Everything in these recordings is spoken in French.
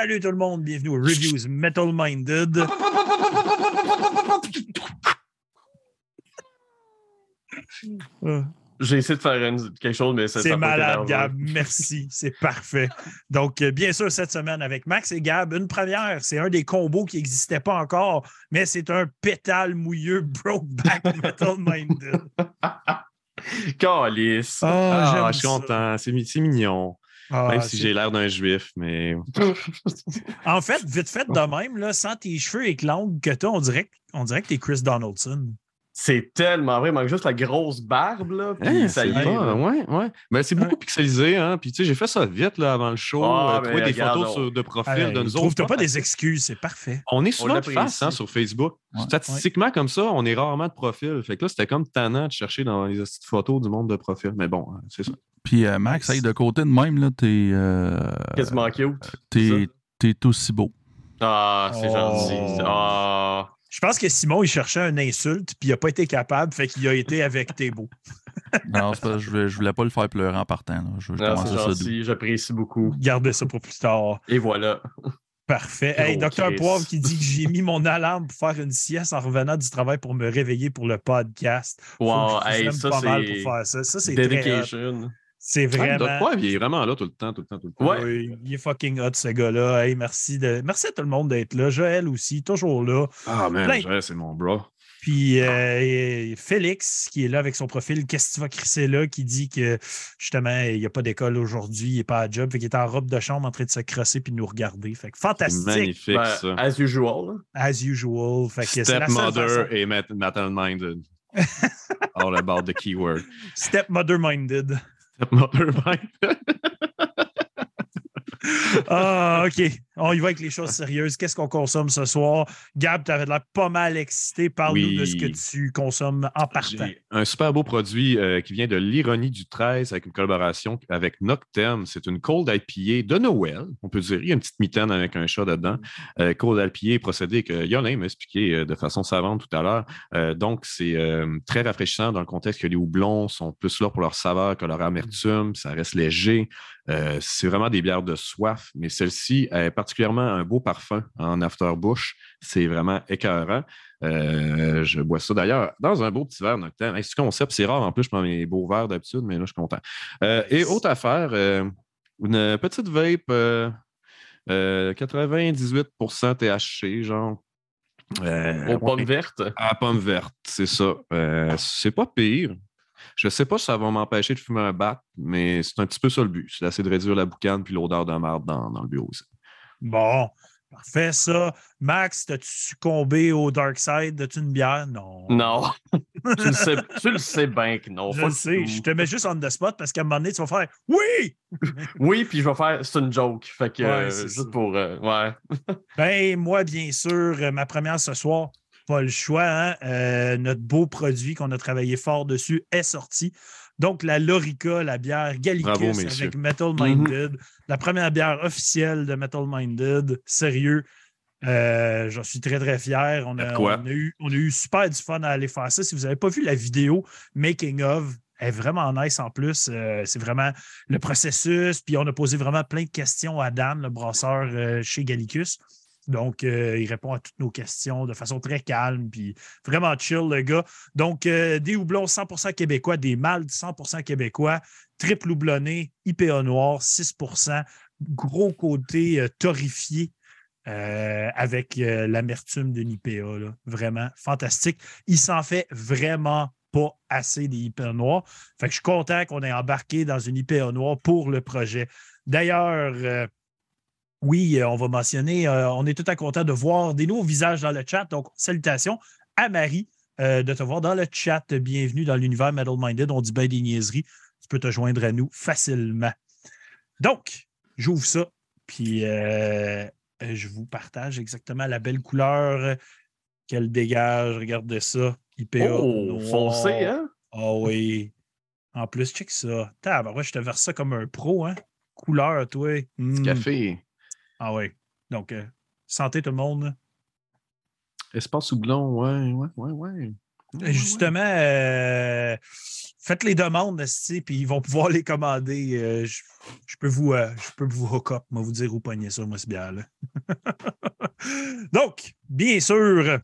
Salut tout le monde, bienvenue aux Reviews Metal Minded. J'ai essayé de faire une- quelque chose, mais ça C'est été malade. Gab. Merci. C'est parfait. Donc, euh, bien sûr, cette semaine avec Max et Gab, une première. C'est un des combos qui n'existait pas encore, mais c'est un pétale mouilleux Brokeback Metal Minded. Calice. Ah, j'aime je suis content. C'est c'est mignon. Ah, Même si c'est- j'ai l'air d'un juif, mais. En fait, vite fait de même, là, sans tes cheveux et que l'angle que tu as, on dirait, que- on dirait que tu es Chris Donaldson. C'est tellement vrai. Il manque juste la grosse barbe, là. Puis Hein, ça y c'est est. pas- ouais, ouais. Mais c'est beaucoup Ouais. pixelisé, hein. Puis, tu sais, j'ai fait ça vite, là, avant le show. Ah, euh, trouver des regarde, photos on- sur- de profil de nous trouve-toi autres. pas des excuses, c'est parfait. On est souvent de l'apprécie. face hein, sur Facebook. Ouais. Statistiquement, comme ça, on est rarement de profil. Fait que là, c'était comme tannant de chercher dans les petites photos du monde de profil. Mais bon, hein, c'est ça. Puis euh, Max, hey, de côté de même, là, t'es, euh, Quasiment cute. t'es, t'es aussi beau. Ah, c'est Oh. gentil. Ah. Je pense que Simon, il cherchait une insulte, puis il n'a pas été capable, fait qu'il a été avec beaux. Non, pas, je, voulais, je voulais pas le faire pleurer en partant. Là. Je, je Non, commençais c'est ça doux. gentil. J'apprécie beaucoup. Gardez ça pour plus tard. Et voilà. Parfait. Hey, Docteur. Poivre qui dit que j'ai mis mon alarme pour faire une sieste en revenant du travail pour me réveiller pour le podcast. Wow. Hey, ça, pas mal c'est pour faire ça. Ça, c'est très C'est Ah, vraiment. Il est vraiment là tout le temps, tout le temps, tout le temps. Ouais. Oui, il est fucking hot, ce gars-là. Hey, merci, de... merci à tout le monde d'être là. Joël aussi, toujours là. Ah, man, Plein. ouais, c'est mon bro. Puis euh, Félix, qui est là avec son profil Qu'est-ce que tu vas crisser là, qui dit que justement, il n'y a pas d'école aujourd'hui, il n'est pas à job, fait qu'il est en robe de chambre en train de se crosser puis de nous regarder. Fait que fantastique, magnifique, Ben, ça. as usual. là. as usual. Fait que Stepmother et Met- Metal Minded. All about the keyword. Stepmother minded. Stepmother Minded. Ah, OK. On y va avec les choses sérieuses. Qu'est-ce qu'on consomme ce soir? Gab, tu avais l'air pas mal excité. Parle-nous Oui. de ce que tu consommes en partant. Un super beau produit euh, qui vient de l'ironie du 13 avec une collaboration avec Noctem. C'est une cold IPA de Noël, on peut dire. Il y a une petite mitaine avec un chat dedans. Euh, cold IPA, procédé que Yolin m'a expliqué euh, de façon savante tout à l'heure. Euh, donc, c'est très rafraîchissant dans le contexte que les houblons sont plus là pour leur saveur que leur amertume. Ça reste léger. Euh, c'est vraiment des bières de soif, mais celle-ci a particulièrement un beau parfum en after-bouche. C'est vraiment écœurant. Euh, je bois ça d'ailleurs dans un beau petit verre nocturne. Hey, ce concept, c'est rare. En plus, je prends mes beaux verres d'habitude, mais là, je suis content. Euh, et autre affaire, une petite vape euh, euh, 98% THC, genre. Aux pommes vertes? à pomme verte, c'est ça. C'est pas pire. Je sais pas si ça va m'empêcher de fumer un bat, mais c'est un petit peu ça le but. C'est d'essayer de réduire la boucane puis l'odeur de marde dans, dans le bureau aussi. Bon, parfait ça. Max, t'as-tu succombé au dark side? As-tu une bière? Non. Non. tu, le sais, tu le sais bien que non. Je le sais, je te mets juste on the spot parce qu'à un moment donné, tu vas faire Oui! Oui, puis je vais faire. C'est une joke. Fait que. Ouais, euh, juste ça. pour. euh, ouais. Ben, moi, bien sûr, euh, ma première ce soir, pas le choix. hein. Euh, notre beau produit qu'on a travaillé fort dessus est sorti. Donc, la Lorica, la bière Gallicus avec Metal Minded, la première bière officielle de Metal Minded. Sérieux, euh, j'en suis très, très fier. On a, on eu, on a eu super du fun à aller faire ça. Si vous n'avez pas vu la vidéo Making of, elle est vraiment nice en plus. Euh, c'est vraiment le processus. Puis on a posé vraiment plein de questions à Dan, le brasseur euh, chez Gallicus. Donc, euh, il répond à toutes nos questions de façon très calme, puis vraiment chill, le gars. Donc, euh, des houblons 100% québécois, des maltes 100% québécois, triple houblonné, IPA noir, 6% gros côté euh, torréfié euh, avec l'amertume d'une IPA. Vraiment fantastique. Il s'en fait vraiment pas assez des IPA noirs. Fait que je suis content qu'on ait embarqué dans une IPA noire pour le projet. D'ailleurs, oui, euh, on va mentionner, euh, on est tout à content de voir des nouveaux visages dans le chat. Donc, salutations à Marie euh, de te voir dans le chat. Bienvenue dans l'univers Metal Minded. On dit bien des niaiseries. Tu peux te joindre à nous facilement. Donc, j'ouvre ça, puis euh, je vous partage exactement la belle couleur qu'elle dégage. Regardez ça. IPA. Oh, noir. foncé, hein? Ah oui. En plus, check ça. Tabarouette, je te verse ça comme un pro, hein? Couleur, toi. Mm. Café. Ah oui. Donc, euh, santé tout le monde. Espace houblon, ouais, ouais, ouais, ouais. Justement, euh, faites les demandes, puis ils vont pouvoir les commander. Euh, je, je peux vous, je peux vous hook up, moi vous dire où pogner ça, moi, c'est bien. là. Donc, bien sûr,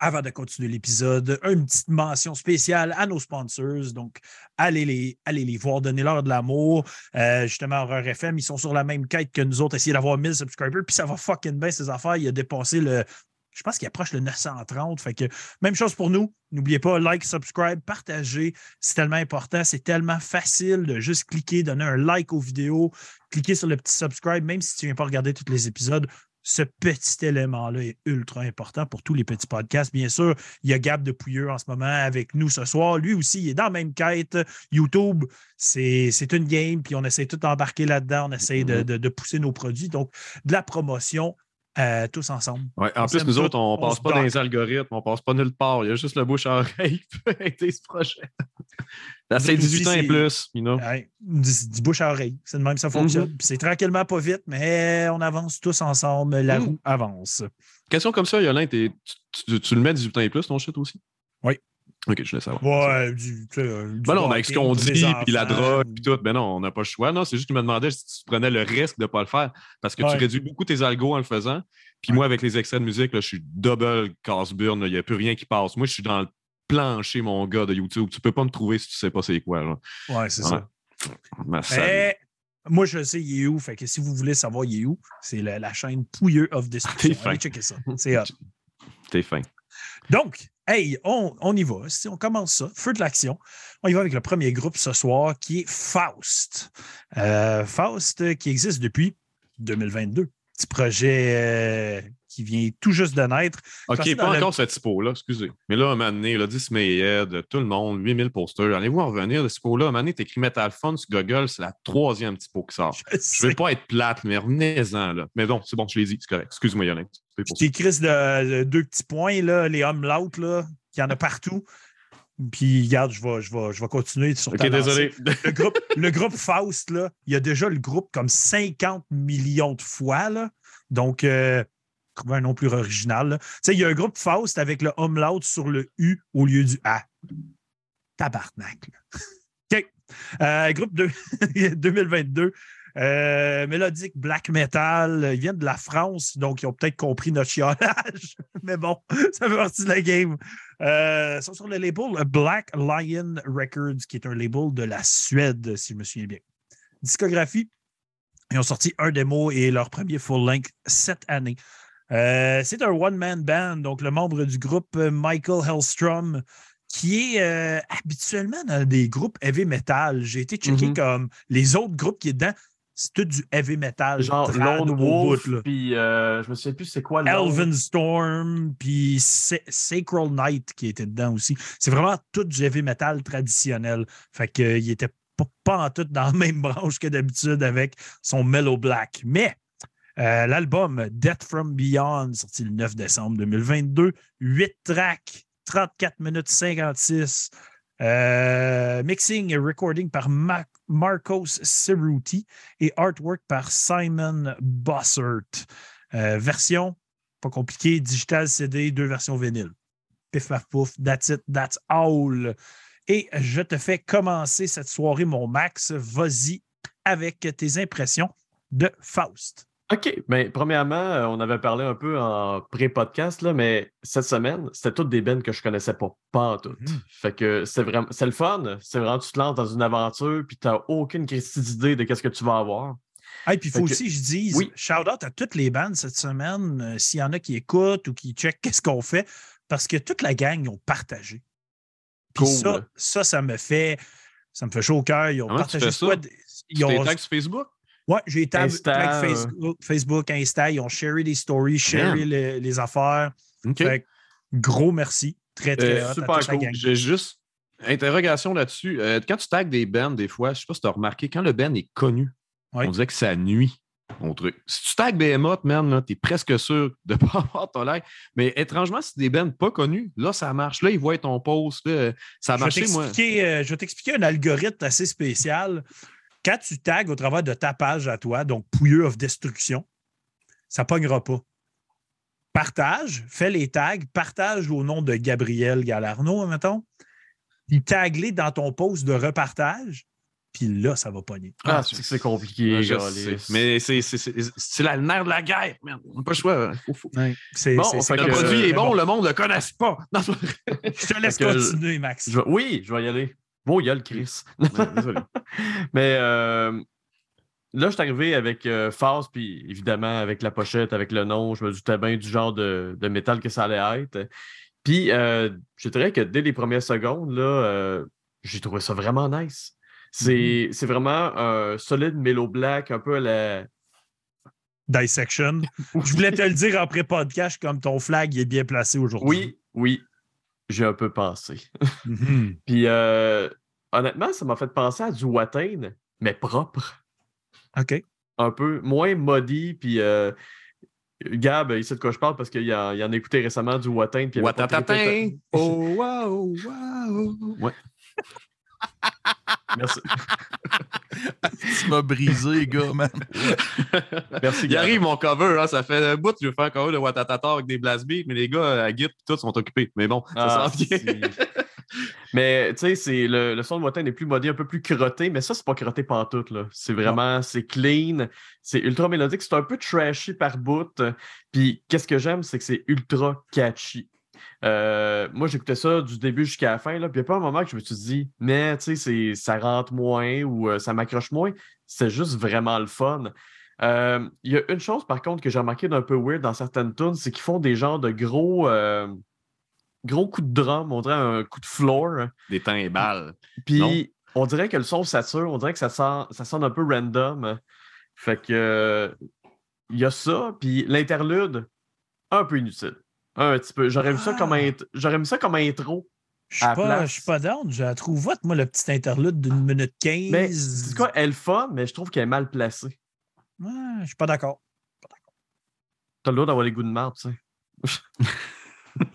avant de continuer l'épisode, une petite mention spéciale à nos sponsors. Donc, allez les, allez les voir, donnez-leur de l'amour. Euh, justement, Horreur FM, ils sont sur la même quête que nous autres, essayer d'avoir 1000 subscribers, puis ça va fucking bien, ces affaires. Il a dépassé le. Je pense qu'il approche le 930. Fait que même chose pour nous. N'oubliez pas, like, subscribe, partagez. C'est tellement important. C'est tellement facile de juste cliquer, donner un like aux vidéos, cliquer sur le petit subscribe, même si tu ne viens pas regarder tous les épisodes ce petit élément-là est ultra important pour tous les petits podcasts. Bien sûr, il y a Gab de Pouilleux en ce moment avec nous ce soir. Lui aussi, il est dans la même quête. YouTube, c'est une game, puis on essaie tout d'embarquer là-dedans. On essaie de, de- de pousser nos produits. Donc, de la promotion euh, tous ensemble. Ouais, en On plus, nous autres, on on passe se pas dans les algorithmes, on passe pas nulle part. Il y a juste le bouche à oreille qui peut aider ce projet. C'est Nous autres 18 ans et plus, you know. Ouais, du, du bouche à oreille. C'est de même que ça fonctionne. Puis c'est tranquillement pas vite, mais on avance tous ensemble. La Mhm. roue avance. Question comme ça, Yolin, tu- tu le mets 18 ans et plus, ton shit aussi? Oui. Ok, je laisse savoir. Ouais, du, tu sais, euh, du Ben non, avec ce qu'on dit, puis la drogue, puis tout, ben non, on n'a pas le choix. Non, c'est juste qu'il me demandait si tu prenais le risque de ne pas le faire. Parce que Ouais. tu réduis beaucoup tes algos en le faisant. Puis Ouais. moi, avec les extraits de musique, là, je suis double casse-burn. Il n'y a plus rien qui passe. Moi, je suis dans le plancher, mon gars, de YouTube. Tu peux pas me trouver si tu sais pas c'est quoi. Là. Ouais, c'est ça. Ma. Mais moi, je sais, il est où. Fait que si vous voulez savoir, il est où, c'est la, la chaîne Pouilleux of Destruction. Allez checker ça. C'est hot. T'es fin. Donc, hey, on, on y va. Si on commence ça, feu de l'action. On y va avec le premier groupe ce soir qui est Faust. Euh, Faust euh, qui existe depuis 2022. Petit projet euh, qui vient tout juste de naître. OK, pas encore ce typo-là, excusez. Mais là, un moment donné, là, 10 Mayhead, tout le monde, 8000 posters. Allez-vous en revenir de ce typo-là? Un moment donné, t'écris Metal Fun sur Google, c'est la troisième typo qui sort. Je sais. veux pas être plate, mais revenez-en, là. Mais bon, c'est bon, je l'ai dit, c'est correct. Excuse-moi, Yolin. Tes crises de, de deux petits points, là, les umlauts, là, qu'il y en a partout. Puis, regarde, je vais, je vais, je vais continuer sur OK, ta lancée. désolé. Le groupe, le groupe Faust, là, il y a déjà le groupe comme 50 millions de fois. Là. Donc, euh, trouver un nom plus original. Tu sais, il y a un groupe Faust avec le umlaut sur le U au lieu du A. Tabarnak. là. OK. Euh, groupe de- 2022. euh, mélodique black metal. Ils viennent de la France, donc ils ont peut-être compris notre chiolage. Mais bon, ça fait partie de la game. Euh, ils sont sur le label Black Lion Records, qui est un label de la Suède, si je me souviens bien. Discographie, ils ont sorti un démo et leur premier full-length cette année. Euh, c'est un one-man band, donc le membre du groupe, Michael Hellstrom, qui est euh, habituellement dans des groupes heavy metal. J'ai été checké Mhm. comme les autres groupes qui est dedans, c'est tout du heavy metal. Genre Lone Wolf, puis euh, je me souviens plus c'est quoi. Elven Storm, puis Sa- Sacral Knight qui était dedans aussi. C'est vraiment tout du heavy metal traditionnel. Fait qu'il était pas, en tout dans la même branche que d'habitude avec son Mellow Black. Mais euh, l'album Death from Beyond, sorti le 9 décembre 2022, 8 tracks, 34 minutes 56. Euh, mixing et recording par Ma- Marcos Cerruti et artwork par Simon Bossert. Euh, version, pas compliqué, digital CD, deux versions vinyle. Pif paf pouf, that's it, that's all. Et je te fais commencer cette soirée, mon Max. Vas-y avec tes impressions de Faust. OK. Mais premièrement, euh, on avait parlé un peu en pré-podcast, là, mais cette semaine, c'était toutes des bands que je connaissais pas, pas en tout. Mhm. Fait que c'est vraiment c'est le fun. C'est vraiment, tu te lances dans une aventure, puis tu n'as aucune d'idée de qu'est-ce que tu vas avoir. Et puis il faut que- aussi que je dise Oui. shout-out à toutes les bandes cette semaine, euh, s'il y en a qui écoutent ou qui checkent qu'est-ce qu'on fait, parce que toute la gang, ils ont partagé. Puis Cool. ça, ça, ça me fait ça me fait chaud au cœur. Ils ont Comment tu partagé fais ça? soit- Tu Ils ont, sur Facebook? Ouais, j'ai tab Insta, tag euh. Facebook, Facebook, Insta, ils ont sharé des stories, sharé les, les affaires. OK. Fait que gros merci. Très, très Euh, super cool. J'ai juste interrogation là-dessus. Euh, quand tu tags des bands, des fois, je sais pas si tu as remarqué, quand le band est connu, Oui. on dirait que ça nuit au truc. Si tu tags Behemoth, man, t'es presque sûr de pas avoir ton like. Mais étrangement, si des bands pas connus, là, ça marche. Là, ils voient ton post. là, ça a Je vais marché, moi. t'expliquer, euh, je vais t'expliquer un algorithme assez spécial. Quand tu tags au travers de ta page à toi, donc Pouilleux of Destruction, ça ne pognera pas. partage, fais les tags, partage au nom de Gabriel Galarno, mettons, puis tag-les dans ton post de repartage, puis là, ça va pogner. Ah, c'est c'est compliqué, Ah, Mais c'est- c'est c'est- c'est la nerf de la guerre, man. On n'a pas le choix. Le produit est bon, le monde ne le connaisse pas. Je te laisse continuer, Max. Oui, je vais y aller. Bon, il y a le Chris. Mais euh, là, je suis arrivé avec euh, Phase, puis évidemment avec la pochette, avec le nom, je me doutais bien du genre de, de métal que ça allait être. Puis euh, je dirais que dès les premières secondes, là, euh, j'ai trouvé ça vraiment nice. C'est c'est vraiment un solide Mellow Black, un peu à la. Dissection. Je voulais te le dire après podcast, comme ton flag il est bien placé aujourd'hui. Oui, oui, j'ai un peu pensé. Mhm. Puis euh, honnêtement, ça m'a fait penser à du Watain, mais propre. OK. un peu moins maudit. Puis euh, Gab, il sait de quoi je parle parce qu'il en, il en a écouté récemment du Watain. Puis Watatatin. trippé. Oh, wow, wow. Ouais. Merci, Tu m'as brisé, gars, man. merci Il arrive mon cover, hein, ça fait un bout que je veux faire un cover de Watatata avec des blast beats, mais les gars à Git et tout sont occupés. Mais bon, ça Ah, s'en vient. si. Mais tu sais, c'est le, le son de Watain est plus modé, un peu plus crotté, mais ça, c'est pas crotté pantoute. là. C'est vraiment, c'est clean, c'est ultra mélodique, c'est un peu trashy par bout. Puis qu'est-ce que j'aime, c'est que c'est ultra catchy. Euh, moi, j'écoutais ça du début jusqu'à la fin, là, puis il n'y a pas un moment que je me suis dit, mais tu sais, ça rentre moins ou euh, ça m'accroche moins. C'est juste vraiment le fun. Euh, Il y a une chose, par contre, que j'ai remarqué d'un peu weird dans certaines tunes, c'est qu'ils font des genres de gros, gros coups de drum, on dirait un coup de floor. Des timbales. Non? Puis on dirait que le son sature, on dirait que ça, sent, ça sonne un peu random. Fait que il y a ça, puis l'interlude, un peu inutile. Un petit peu. J'aurais vu ça comme Ah. j'aurais mis ça comme intro. Je suis pas, place. je suis pas down. Je la trouve vote, moi, le petit interlude d'une minute 15. Mais c'est quoi, elle fun, mais je trouve qu'elle est mal placée. Ouais, je suis pas d'accord. T'as le droit d'avoir les goûts de marde, tu sais.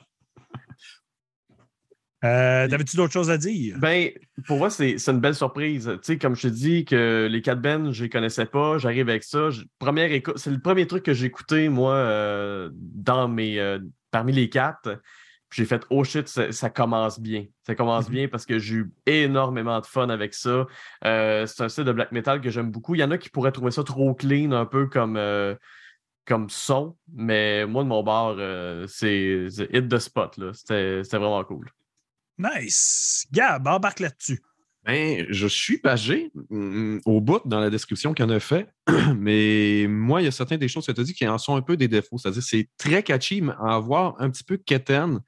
Euh, T'avais-tu d'autres choses à dire? Ben, pour moi, c'est une belle surprise. Tu sais, comme je te dis que les quatre bands, je les connaissais pas. J'arrive avec ça. Je- première écoute, c'est le premier truc que j'ai écouté, moi, euh, dans mes, euh, parmi les quatre. J'ai fait oh shit, ça, ça commence bien. Ça commence Mhm. bien parce que j'ai eu énormément de fun avec ça. Euh, c'est un style de black metal que j'aime beaucoup. Il y en a qui pourraient trouver ça trop clean, un peu comme, euh, comme son, mais moi, de mon bord, euh, c'est c'est hit the spot. là. C'était c'était vraiment cool. Nice. Gab, embarque là-dessus. Ben, je suis pagé mm, au bout dans la description qu'il en a fait, mais moi, il y a certaines des choses que tu as dit qui en sont un peu des défauts. C'est-à-dire c'est très catchy, mais à avoir un petit peu quétaine.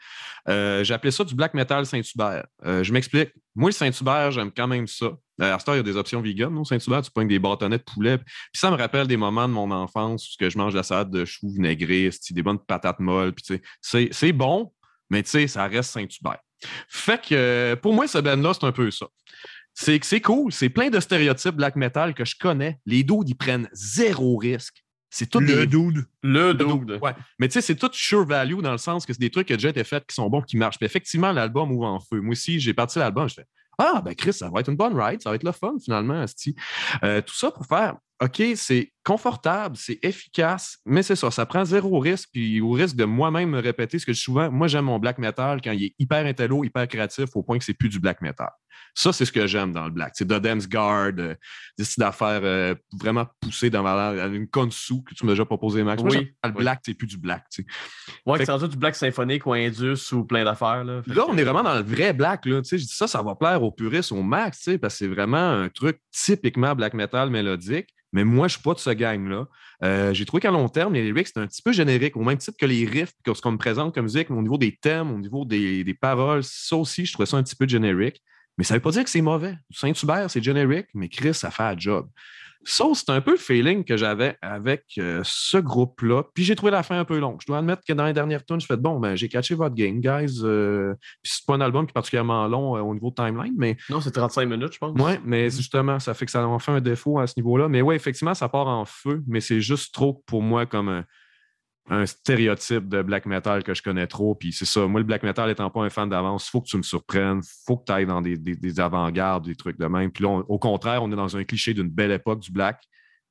Euh, appelé ça du black metal Saint-Hubert. Euh, je m'explique. Moi, le Saint-Hubert, j'aime quand même ça. Euh, à il y a des options vegan, non? Saint-Hubert, tu pognes des bâtonnets de poulet. Puis ça me rappelle des moments de mon enfance où je mange la salade de choux vinaigrés, esti, des bonnes patates molles. C'est bon, mais tu sais, ça reste Saint-Hubert. Fait que euh, pour moi, ce band-là, c'est un peu ça. C'est que c'est cool, c'est plein de stéréotypes black metal que je connais. Les dudes, ils prennent zéro risque. C'est tout Le des dude. Le dude. dude. Ouais. Mais tu sais, c'est tout sure value dans le sens que c'est des trucs qui ont déjà été faits, qui sont bons, qui marchent. Puis effectivement, l'album ouvre en feu. Moi aussi, j'ai parti l'album, je fais Ah, ben Chris, ça va être une bonne ride, ça va être le fun finalement, asti. Euh, tout ça pour faire OK, c'est confortable, c'est efficace, mais c'est ça, ça prend zéro risque, puis au risque de moi-même me répéter ce que je dis souvent, moi j'aime mon black metal quand il est hyper intello, hyper créatif, au point que c'est plus du black metal. Ça, c'est ce que j'aime dans le black. C'est Dodem's Guard, euh, des styles d'affaires euh, vraiment poussées dans la- une consu que tu m'as déjà proposé, Max. Oui, le black, c'est plus du black. tu sais. Ouais, que c'est rendu du black symphonique ou indus ou plein d'affaires. Là, Là, que- on est vraiment dans le vrai black. Là. Tu sais, Je dis ça, ça va plaire aux puristes au max, tu sais, parce que c'est vraiment un truc typiquement black metal mélodique. Mais moi, je ne suis pas de gang-là. Euh, J'ai trouvé qu'à long terme, les lyrics, c'est un petit peu générique, au même titre que les riffs, que ce qu'on me présente comme musique, au niveau des thèmes, au niveau des, des paroles. Ça aussi, je trouvais ça un petit peu générique. Mais ça ne veut pas dire que c'est mauvais. Saint-Hubert, c'est générique, mais Chris, ça fait un job. Ça, c'est un peu le feeling que j'avais avec euh, ce groupe-là. Puis j'ai trouvé la fin un peu longue. Je dois admettre que dans les dernières tunes, je fais bon, ben, j'ai catché votre game, guys. Euh, puis c'est pas un album qui est particulièrement long euh, au niveau de timeline, mais Non, c'est 35 minutes, je pense. ouais, mais justement, ça fait que ça en fait un défaut à ce niveau-là. Mais ouais, effectivement, ça part en feu, mais c'est juste trop pour moi comme un, stéréotype de black metal que je connais trop. Puis c'est ça, moi, le black metal étant pas un fan d'avance, il faut que tu me surprennes, faut que tu ailles dans des, des- des avant-gardes, des trucs de même. Puis là, on- au contraire, on est dans un cliché d'une belle époque du black,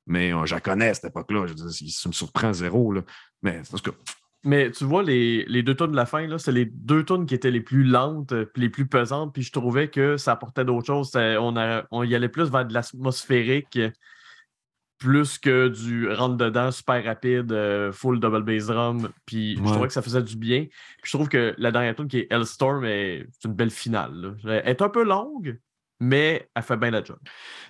mais euh, je la connais cette époque-là. Je me surprend zéro. Là. Mais tout cas, Mais tu vois, les, les deux tonnes de la fin, c'est les deux tonnes qui étaient les plus lentes euh, puis les plus pesantes. Puis je trouvais que ça apportait d'autres choses. On, a- on y allait plus vers de l'atmosphérique, plus que du rentre-dedans super rapide, euh, full double bass drum. Puis je trouvais que ça faisait du bien. Puis je trouve que la dernière tune qui est Hellstorm, est- une belle finale. là. Elle est un peu longue, mais elle fait bien la job.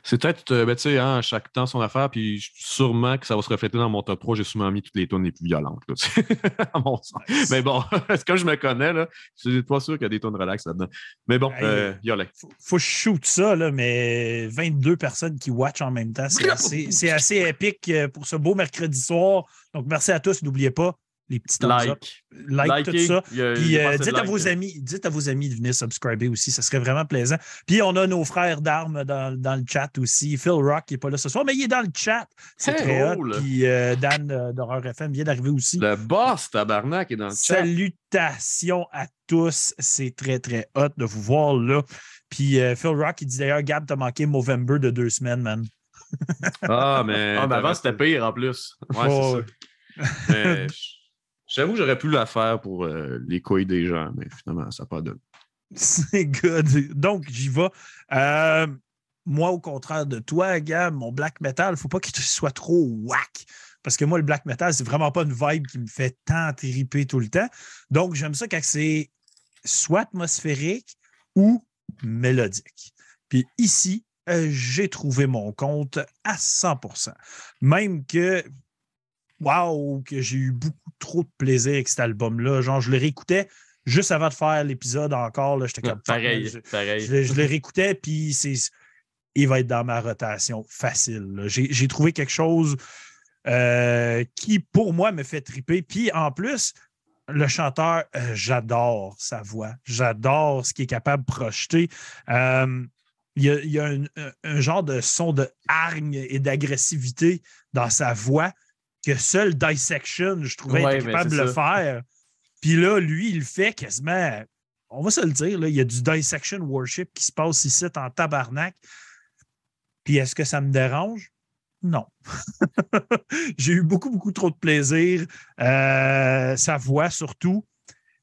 C'est peut-être, euh, ben, tu sais, hein, chaque temps son affaire, puis sûrement que ça va se refléter dans mon top 3. J'ai sûrement mis toutes les tonnes les plus violentes, là, à mon sens. Mais bon, est-ce que je me connais, là? Je suis pas sûr qu'il y a des tonnes relax là-dedans. Mais bon, Hey, euh, faut, faut shoot ça, là, mais 22 personnes qui watchent en même temps, c'est assez, c'est assez épique euh, pour ce beau mercredi soir. Donc, merci à tous. N'oubliez pas les petits thumbs up, Like. like, tout Likez. ça. A- Puis euh, dites, à vos amis, dites à vos amis de venir subscriber aussi, ça serait vraiment plaisant. Puis on a nos frères d'armes dans, dans le chat aussi. Phil Rock qui n'est pas là ce soir, mais il est dans le chat. C'est Hey, très hot. cool. Puis euh, Dan euh, d'Horreur FM vient d'arriver aussi. Le boss, tabarnak, est dans le chat. Salutations à tous. C'est très, très hot de vous voir là. Puis euh, Phil Rock, il dit d'ailleurs, Gab, t'as manqué Movember de deux semaines, man. Ah, mais. Ah, mais avant, c'était pire en plus. Ouais, Oh, c'est ça. Mais J'avoue, j'aurais pu la faire pour euh, les couilles des gens, mais finalement, ça n'a pas donné. C'est good. Donc, j'y vais. Euh, moi, au contraire de toi, Gab, mon black metal, faut pas qu'il soit trop whack. Parce que moi, le black metal, c'est vraiment pas une vibe qui me fait tant triper tout le temps. Donc, j'aime ça quand c'est soit atmosphérique ou mélodique. Puis ici, euh, j'ai trouvé mon compte à 100% Même que, waouh, que j'ai eu beaucoup trop de plaisir avec cet album-là. Genre, je le réécoutais juste avant de faire l'épisode encore. J'étais comme Pareil, je- pareil. je, le- je le réécoutais, puis c'est, il va être dans ma rotation facile. J'ai, trouvé quelque chose euh, qui, pour moi, me fait triper. Puis en plus, le chanteur, euh, j'adore sa voix. J'adore ce qu'il est capable de projeter. Euh, il y a, il y a un, un- un genre de son de hargne et d'agressivité dans sa voix que seul Dissection, je trouvais, Ouais, mais capable de c'est le faire. Puis là, lui, il le fait quasiment. On va se le dire, là, il y a du dissection worship qui se passe ici en tabarnak. Puis est-ce que ça me dérange? Non. J'ai eu beaucoup, beaucoup trop de plaisir. Euh, sa voix surtout.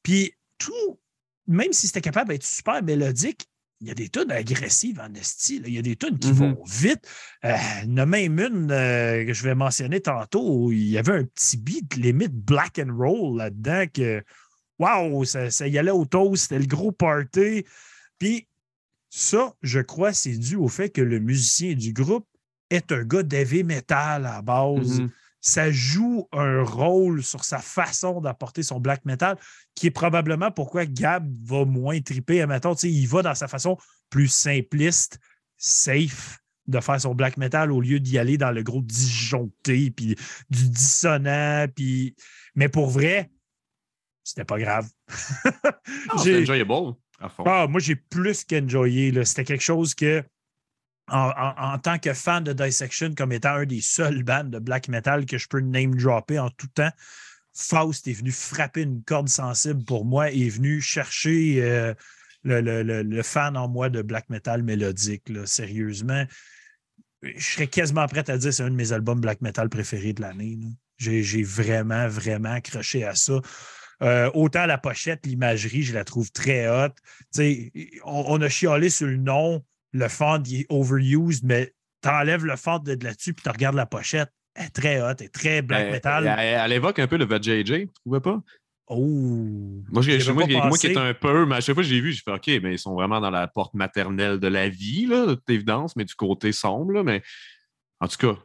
Puis tout, même si c'était capable d'être super mélodique, il y a des tunes agressives en esti. Il y a des tunes qui Mhm. vont vite. Euh, il y en a même une euh, que je vais mentionner tantôt où il y avait un petit beat limite black and roll là-dedans que Waouh, ça, ça y allait au toast, c'était le gros party. Puis ça, je crois, c'est dû au fait que le musicien du groupe est un gars d'heavy metal à la base. Mhm. Ça joue un rôle sur sa façon d'apporter son black metal, qui est probablement pourquoi Gab va moins triper. Admettons, il va dans sa façon plus simpliste, safe de faire son black metal au lieu d'y aller dans le gros disjoncté, puis du dissonant, puis... Mais pour vrai, c'était pas grave. J'ai- C'est enjoyable, à fond. ah, moi, j'ai plus qu'enjoyé. C'était quelque chose que, en, tant que fan de Dissection, comme étant un des seuls bands de black metal que je peux name dropper en tout temps, Faust est venu frapper une corde sensible pour moi et est venu chercher euh, le, fan en moi de black metal mélodique. Sérieusement, je serais quasiment prêt à dire que c'est un de mes albums black metal préférés de l'année. J'ai vraiment, vraiment accroché à ça. Euh, autant la pochette, l'imagerie, je la trouve très sais, on, on a chialé sur le nom, le font il est overused, mais t'enlèves le font de, de là-dessus puis tu regardes la pochette. Elle est très hot, elle est très black Elle, metal. elle- elle évoque un peu le VJJ, tu trouvais pas? Oh! Moi, j'ai- J'y avais moi, qui- moi pensé. qui est un peu, mais à chaque fois que j'ai vu, j'ai fait OK, mais ils sont vraiment dans la porte maternelle de la vie, là, de toute évidence, mais du côté sombre, là, mais en tout cas,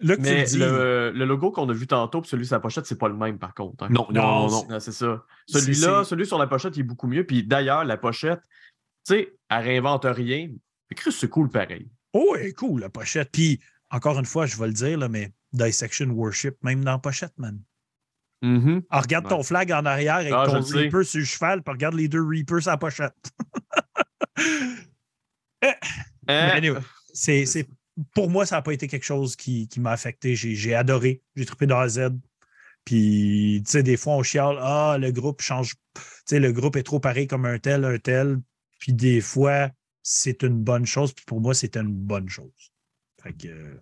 Là que tu Mais dis, le, le logo qu'on a vu tantôt, puis celui sur la pochette, c'est pas le même par contre. hein. non, non, Non, non. C'est ça. C'est- Celui-là, c'est- celui sur la pochette, il est beaucoup mieux. Puis d'ailleurs, la pochette, tu sais, elle réinvente rien. Mais Chris, c'est cool pareil. oh, elle est cool, la pochette. Puis, encore une fois, je vais le dire, là, mais Dissection Worship, même dans la pochette, man. Mhm. Ah, regarde ton flag en arrière avec Ah, ton sais. Reaper sur le cheval, puis regarde les deux Reapers sur la pochette. Anyway, c'est, c'est- pour moi, ça n'a pas été quelque chose qui, qui m'a affecté. J'ai, j'ai adoré. J'ai trippé de A à Z. Puis, tu sais, des fois, on chiale, ah, le groupe change. Tu sais, le groupe est trop pareil comme un tel, un tel. Puis, des fois, c'est une bonne chose. Puis, pour moi, c'était une bonne chose. Fait que, euh,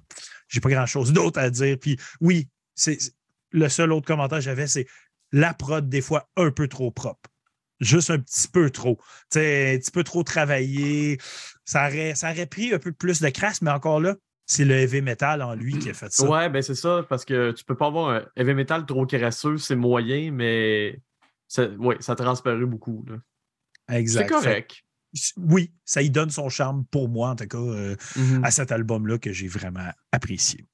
j'ai pas grand chose d'autre à dire. Puis, oui, c'est, c'est- le seul autre commentaire que j'avais, c'est la prod, des fois, un peu trop propre. Juste un petit peu trop. Tu sais, un petit peu trop travaillé. Ça aurait, ça aurait pris un peu plus de crasse, mais encore là, c'est le heavy metal en lui qui a fait ça. Ouais, ben c'est ça, parce que tu peux pas avoir un heavy metal trop crasseux, c'est moyen, mais ça, ouais, ça beaucoup. là. C'est exact. correct. Oui, ça y donne son charme pour moi, en tout cas, euh, Mhm. à cet album-là que j'ai vraiment apprécié.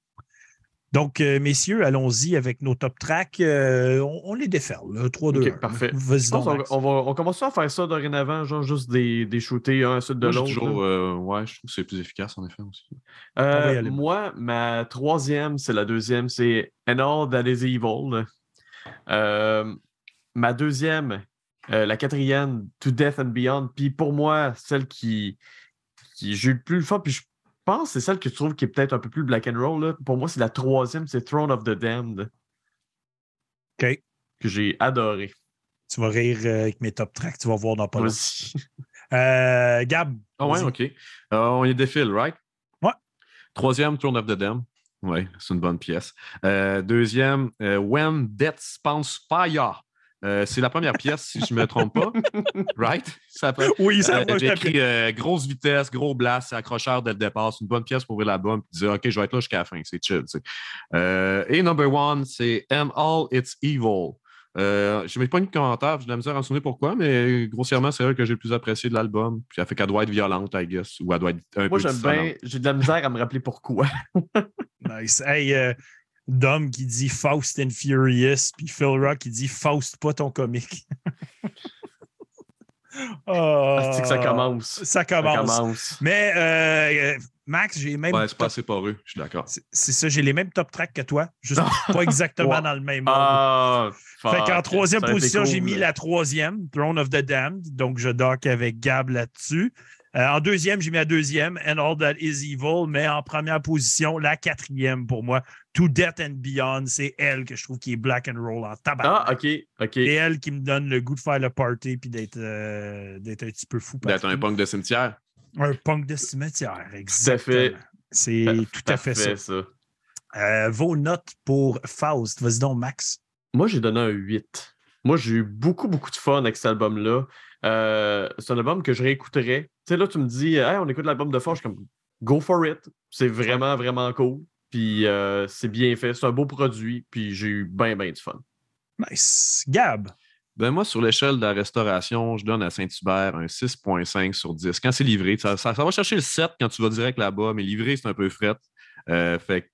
Donc, euh, messieurs, allons-y avec nos top tracks. Euh, on, on les déferle, là, 3, 2, Ok, 1. parfait. Je donc, on va, on commence à faire ça dorénavant, genre juste des, des shooter un à suite de l'autre. euh, ouais, je trouve que c'est plus efficace, en effet. Aussi. Euh, moi, ma troisième, c'est la deuxième, c'est And All That Is Evil. Euh, ma deuxième, euh, la quatrième, To Death and Beyond. Puis pour moi, celle qui, qui j'ai eu le plus fun, puis je pense que c'est celle que tu trouves qui est peut-être un peu plus black and roll. là. Pour moi, c'est la troisième, c'est Throne of the Damned. OK. Que j'ai adoré. Tu vas rire euh, avec mes top tracks, tu vas voir dans pas long. Vas-y. Euh, Gab. Ah ouais. OK. Euh, on y défile, right? Ouais. Troisième, Throne of the Dam. Oui, c'est une bonne pièce. Deuxième, When Death Spawns Fire. Euh, c'est la première pièce, si je ne me trompe pas. Right? Ça peut- Oui, ça Euh. J'ai écrit euh, grosse vitesse, gros blast, c'est accrocheur dès le départ. C'est une bonne pièce pour ouvrir l'album et dire OK, je vais être là jusqu'à la fin. C'est chill. tu sais. Euh, et number one, c'est And All It's Evil. Euh, je n'ai pas mis de commentaire, j'ai de la misère à me souvenir pourquoi, mais grossièrement, c'est elle que j'ai le plus apprécié de l'album. Puis elle fait qu'elle doit être violente, I guess, ou elle doit être un Moi, peu j'aime bien. J'ai de la misère à me rappeler pourquoi. Nice. Hey, euh, Dom qui dit Faust and Furious, puis Phil Rock qui dit Faust pas ton comique. Ah, c'est que ça Ah, commence. Ça Ça commence. Mais euh, Max, j'ai même. Ouais, c'est pas top- assez poreux, je suis d'accord. c'est ça, j'ai les mêmes top tracks que toi, juste pas exactement dans le même ordre. Ah, Fait qu'en troisième Ça position, j'ai mis la troisième, Throne of the Damned. Donc, je dock avec Gab là-dessus. Euh, en deuxième, j'ai mis la deuxième, And All That Is Evil. Mais en première position, la quatrième pour moi, To Death and Beyond. C'est elle que je trouve qui est black and roll en tabac. Ah, ok, ok. C'est elle qui me donne le goût de faire le party puis d'être euh, d'être un petit peu fou. D'être un punk de cimetière. Un punk de cimetière, exactement. fait. C'est tout à fait ça. Euh, vos notes pour Faust. Vas-y donc, Max. Moi, j'ai donné un 8. Moi, j'ai eu beaucoup, beaucoup de fun avec cet album-là. Euh, c'est un album que je réécouterais. Tu sais, là, tu me dis, hey, on écoute l'album de Forge, je suis comme, go for it. C'est vraiment, vraiment cool. Puis euh, c'est bien fait. C'est un beau produit. Puis j'ai eu bien, bien du fun. Nice. Gab? Ben moi, sur l'échelle de la restauration, je donne à Saint-Hubert un 6.5 sur 10. Quand c'est livré, ça, ça- ça va chercher le 7 quand tu vas direct là-bas, mais livré, c'est un peu fret. Euh, fait que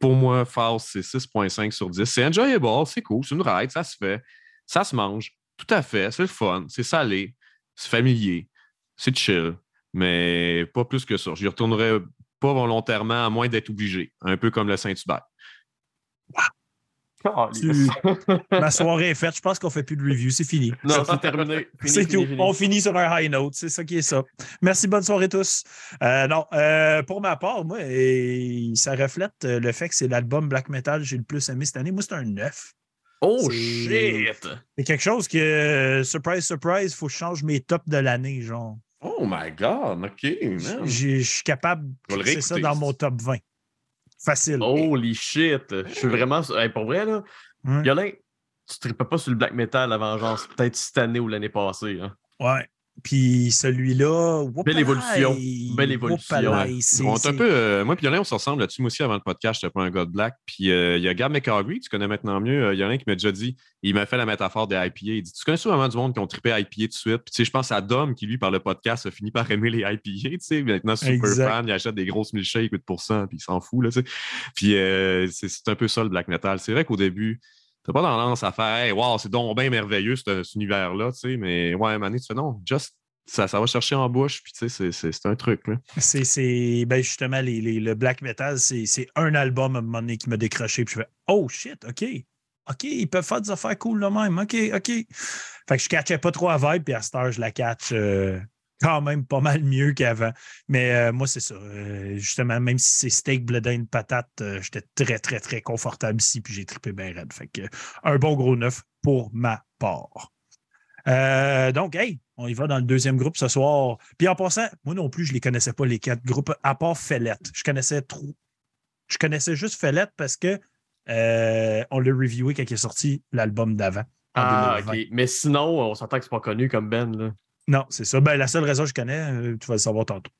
pour moi, Faust, c'est 6.5 sur 10. C'est enjoyable, c'est cool, c'est une ride, ça se fait, ça se mange. Tout à fait, c'est le fun, c'est salé, c'est familier, c'est chill, mais pas plus que ça. Je y retournerai pas volontairement, à moins d'être obligé, un peu comme le Saint-Hubert. Tu- Ma soirée est faite. Je pense qu'on fait plus de review. C'est fini. Non, c'est terminé. Fini, C'est fini, tout. fini. On finit sur un high note. C'est ça qui est ça. Merci, bonne soirée tous. Euh, non, euh, pour ma part, moi, et ça reflète euh, le fait que c'est l'album black metal que j'ai le plus aimé cette année. Moi, c'est un 9. Oh shit! C'est quelque chose que, euh, surprise, surprise, il faut que je change mes tops de l'année. Genre, Oh my God, OK, man. Je suis capable de fixer ça dans mon top 20. Facile. Holy shit! Je suis vraiment. Hey, pour vrai, là, Ouais. Yolin, tu ne pas sur le black metal avant, genre, c'est peut-être cette année ou l'année passée. Hein? Ouais. Puis celui-là, Belle évolution. Belle évolution. On est un peu, euh, moi et Yolin, on se ressemble là-dessus. Moi aussi, avant le podcast, je n'étais pas un gars de black. Puis euh, il y a Gab McCarry, tu connais maintenant mieux. euh, Yolin qui m'a déjà dit, il m'a fait la métaphore des IPA. Il dit Tu connais souvent du monde qui ont trippé IPA tout de suite? Puis tu sais, je pense à Dom qui, lui, par le podcast, a fini par aimer les IPA. Tu sais, maintenant, super Exact. fan, il achète des grosses milkshakes 8% puis il s'en fout. Là, tu sais. Puis euh, c'est un peu ça le black metal. C'est vrai qu'au début, T'as pas tendance à faire Hey, wow, c'est donc bien merveilleux ce- cet univers-là, tu sais, mais ouais, donné, tu fais non, just ça, ça va chercher en bouche, puis tu sais, c'est- un truc. Là. C'est, ben justement, les, les- le black metal, c'est, un album à un moment donné qui m'a décroché. Puis je fais Oh shit, OK. OK, ils peuvent faire des affaires cool de même. OK, OK. Fait que je catchais pas trop à vibe, puis à cette heure, je la catch euh, quand même pas mal mieux qu'avant. Mais euh, moi, c'est ça. Euh, justement, même si c'est steak, bledin, patate, euh, j'étais très, très, très confortable ici, puis j'ai trippé bien raide. Fait que un bon gros neuf pour ma part. Donc, hey, on y va dans le deuxième groupe ce soir. Puis en passant, moi non plus, je ne les connaissais pas, les quatre groupes, à part Fellette. Je connaissais trop. Je connaissais juste Fellette parce que on l'a reviewé quand il est sorti l'album d'avant. Ah, 2020. ok. Mais sinon, on s'entend que c'est pas connu comme Ben. Là. Non, c'est ça. Ben, la seule raison que je connais, euh, tu vas le savoir tantôt.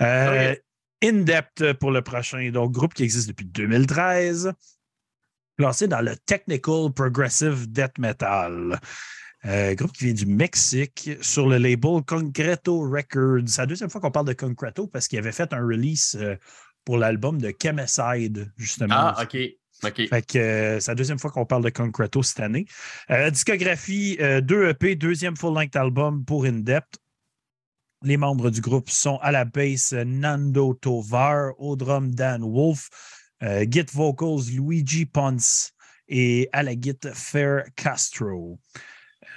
Euh, Ok. In-depth pour le prochain. Donc, groupe qui existe depuis 2013. Classé dans le Technical Progressive Death Metal. Euh, groupe qui vient du Mexique sur le label Concreto Records. C'est la deuxième fois qu'on parle de Concreto parce qu'il avait fait un release euh, pour l'album de Chemicide, justement. Ah, ok. Fait que euh, c'est la deuxième fois qu'on parle de Concreto cette année. Euh, discographie, euh, deux EP, deuxième full-length album pour In-Depth. Les membres du groupe sont à la basse euh, Nando Tovar, au drum Dan Wolf, euh, git vocals Luigi Ponce et à la git Fair Castro.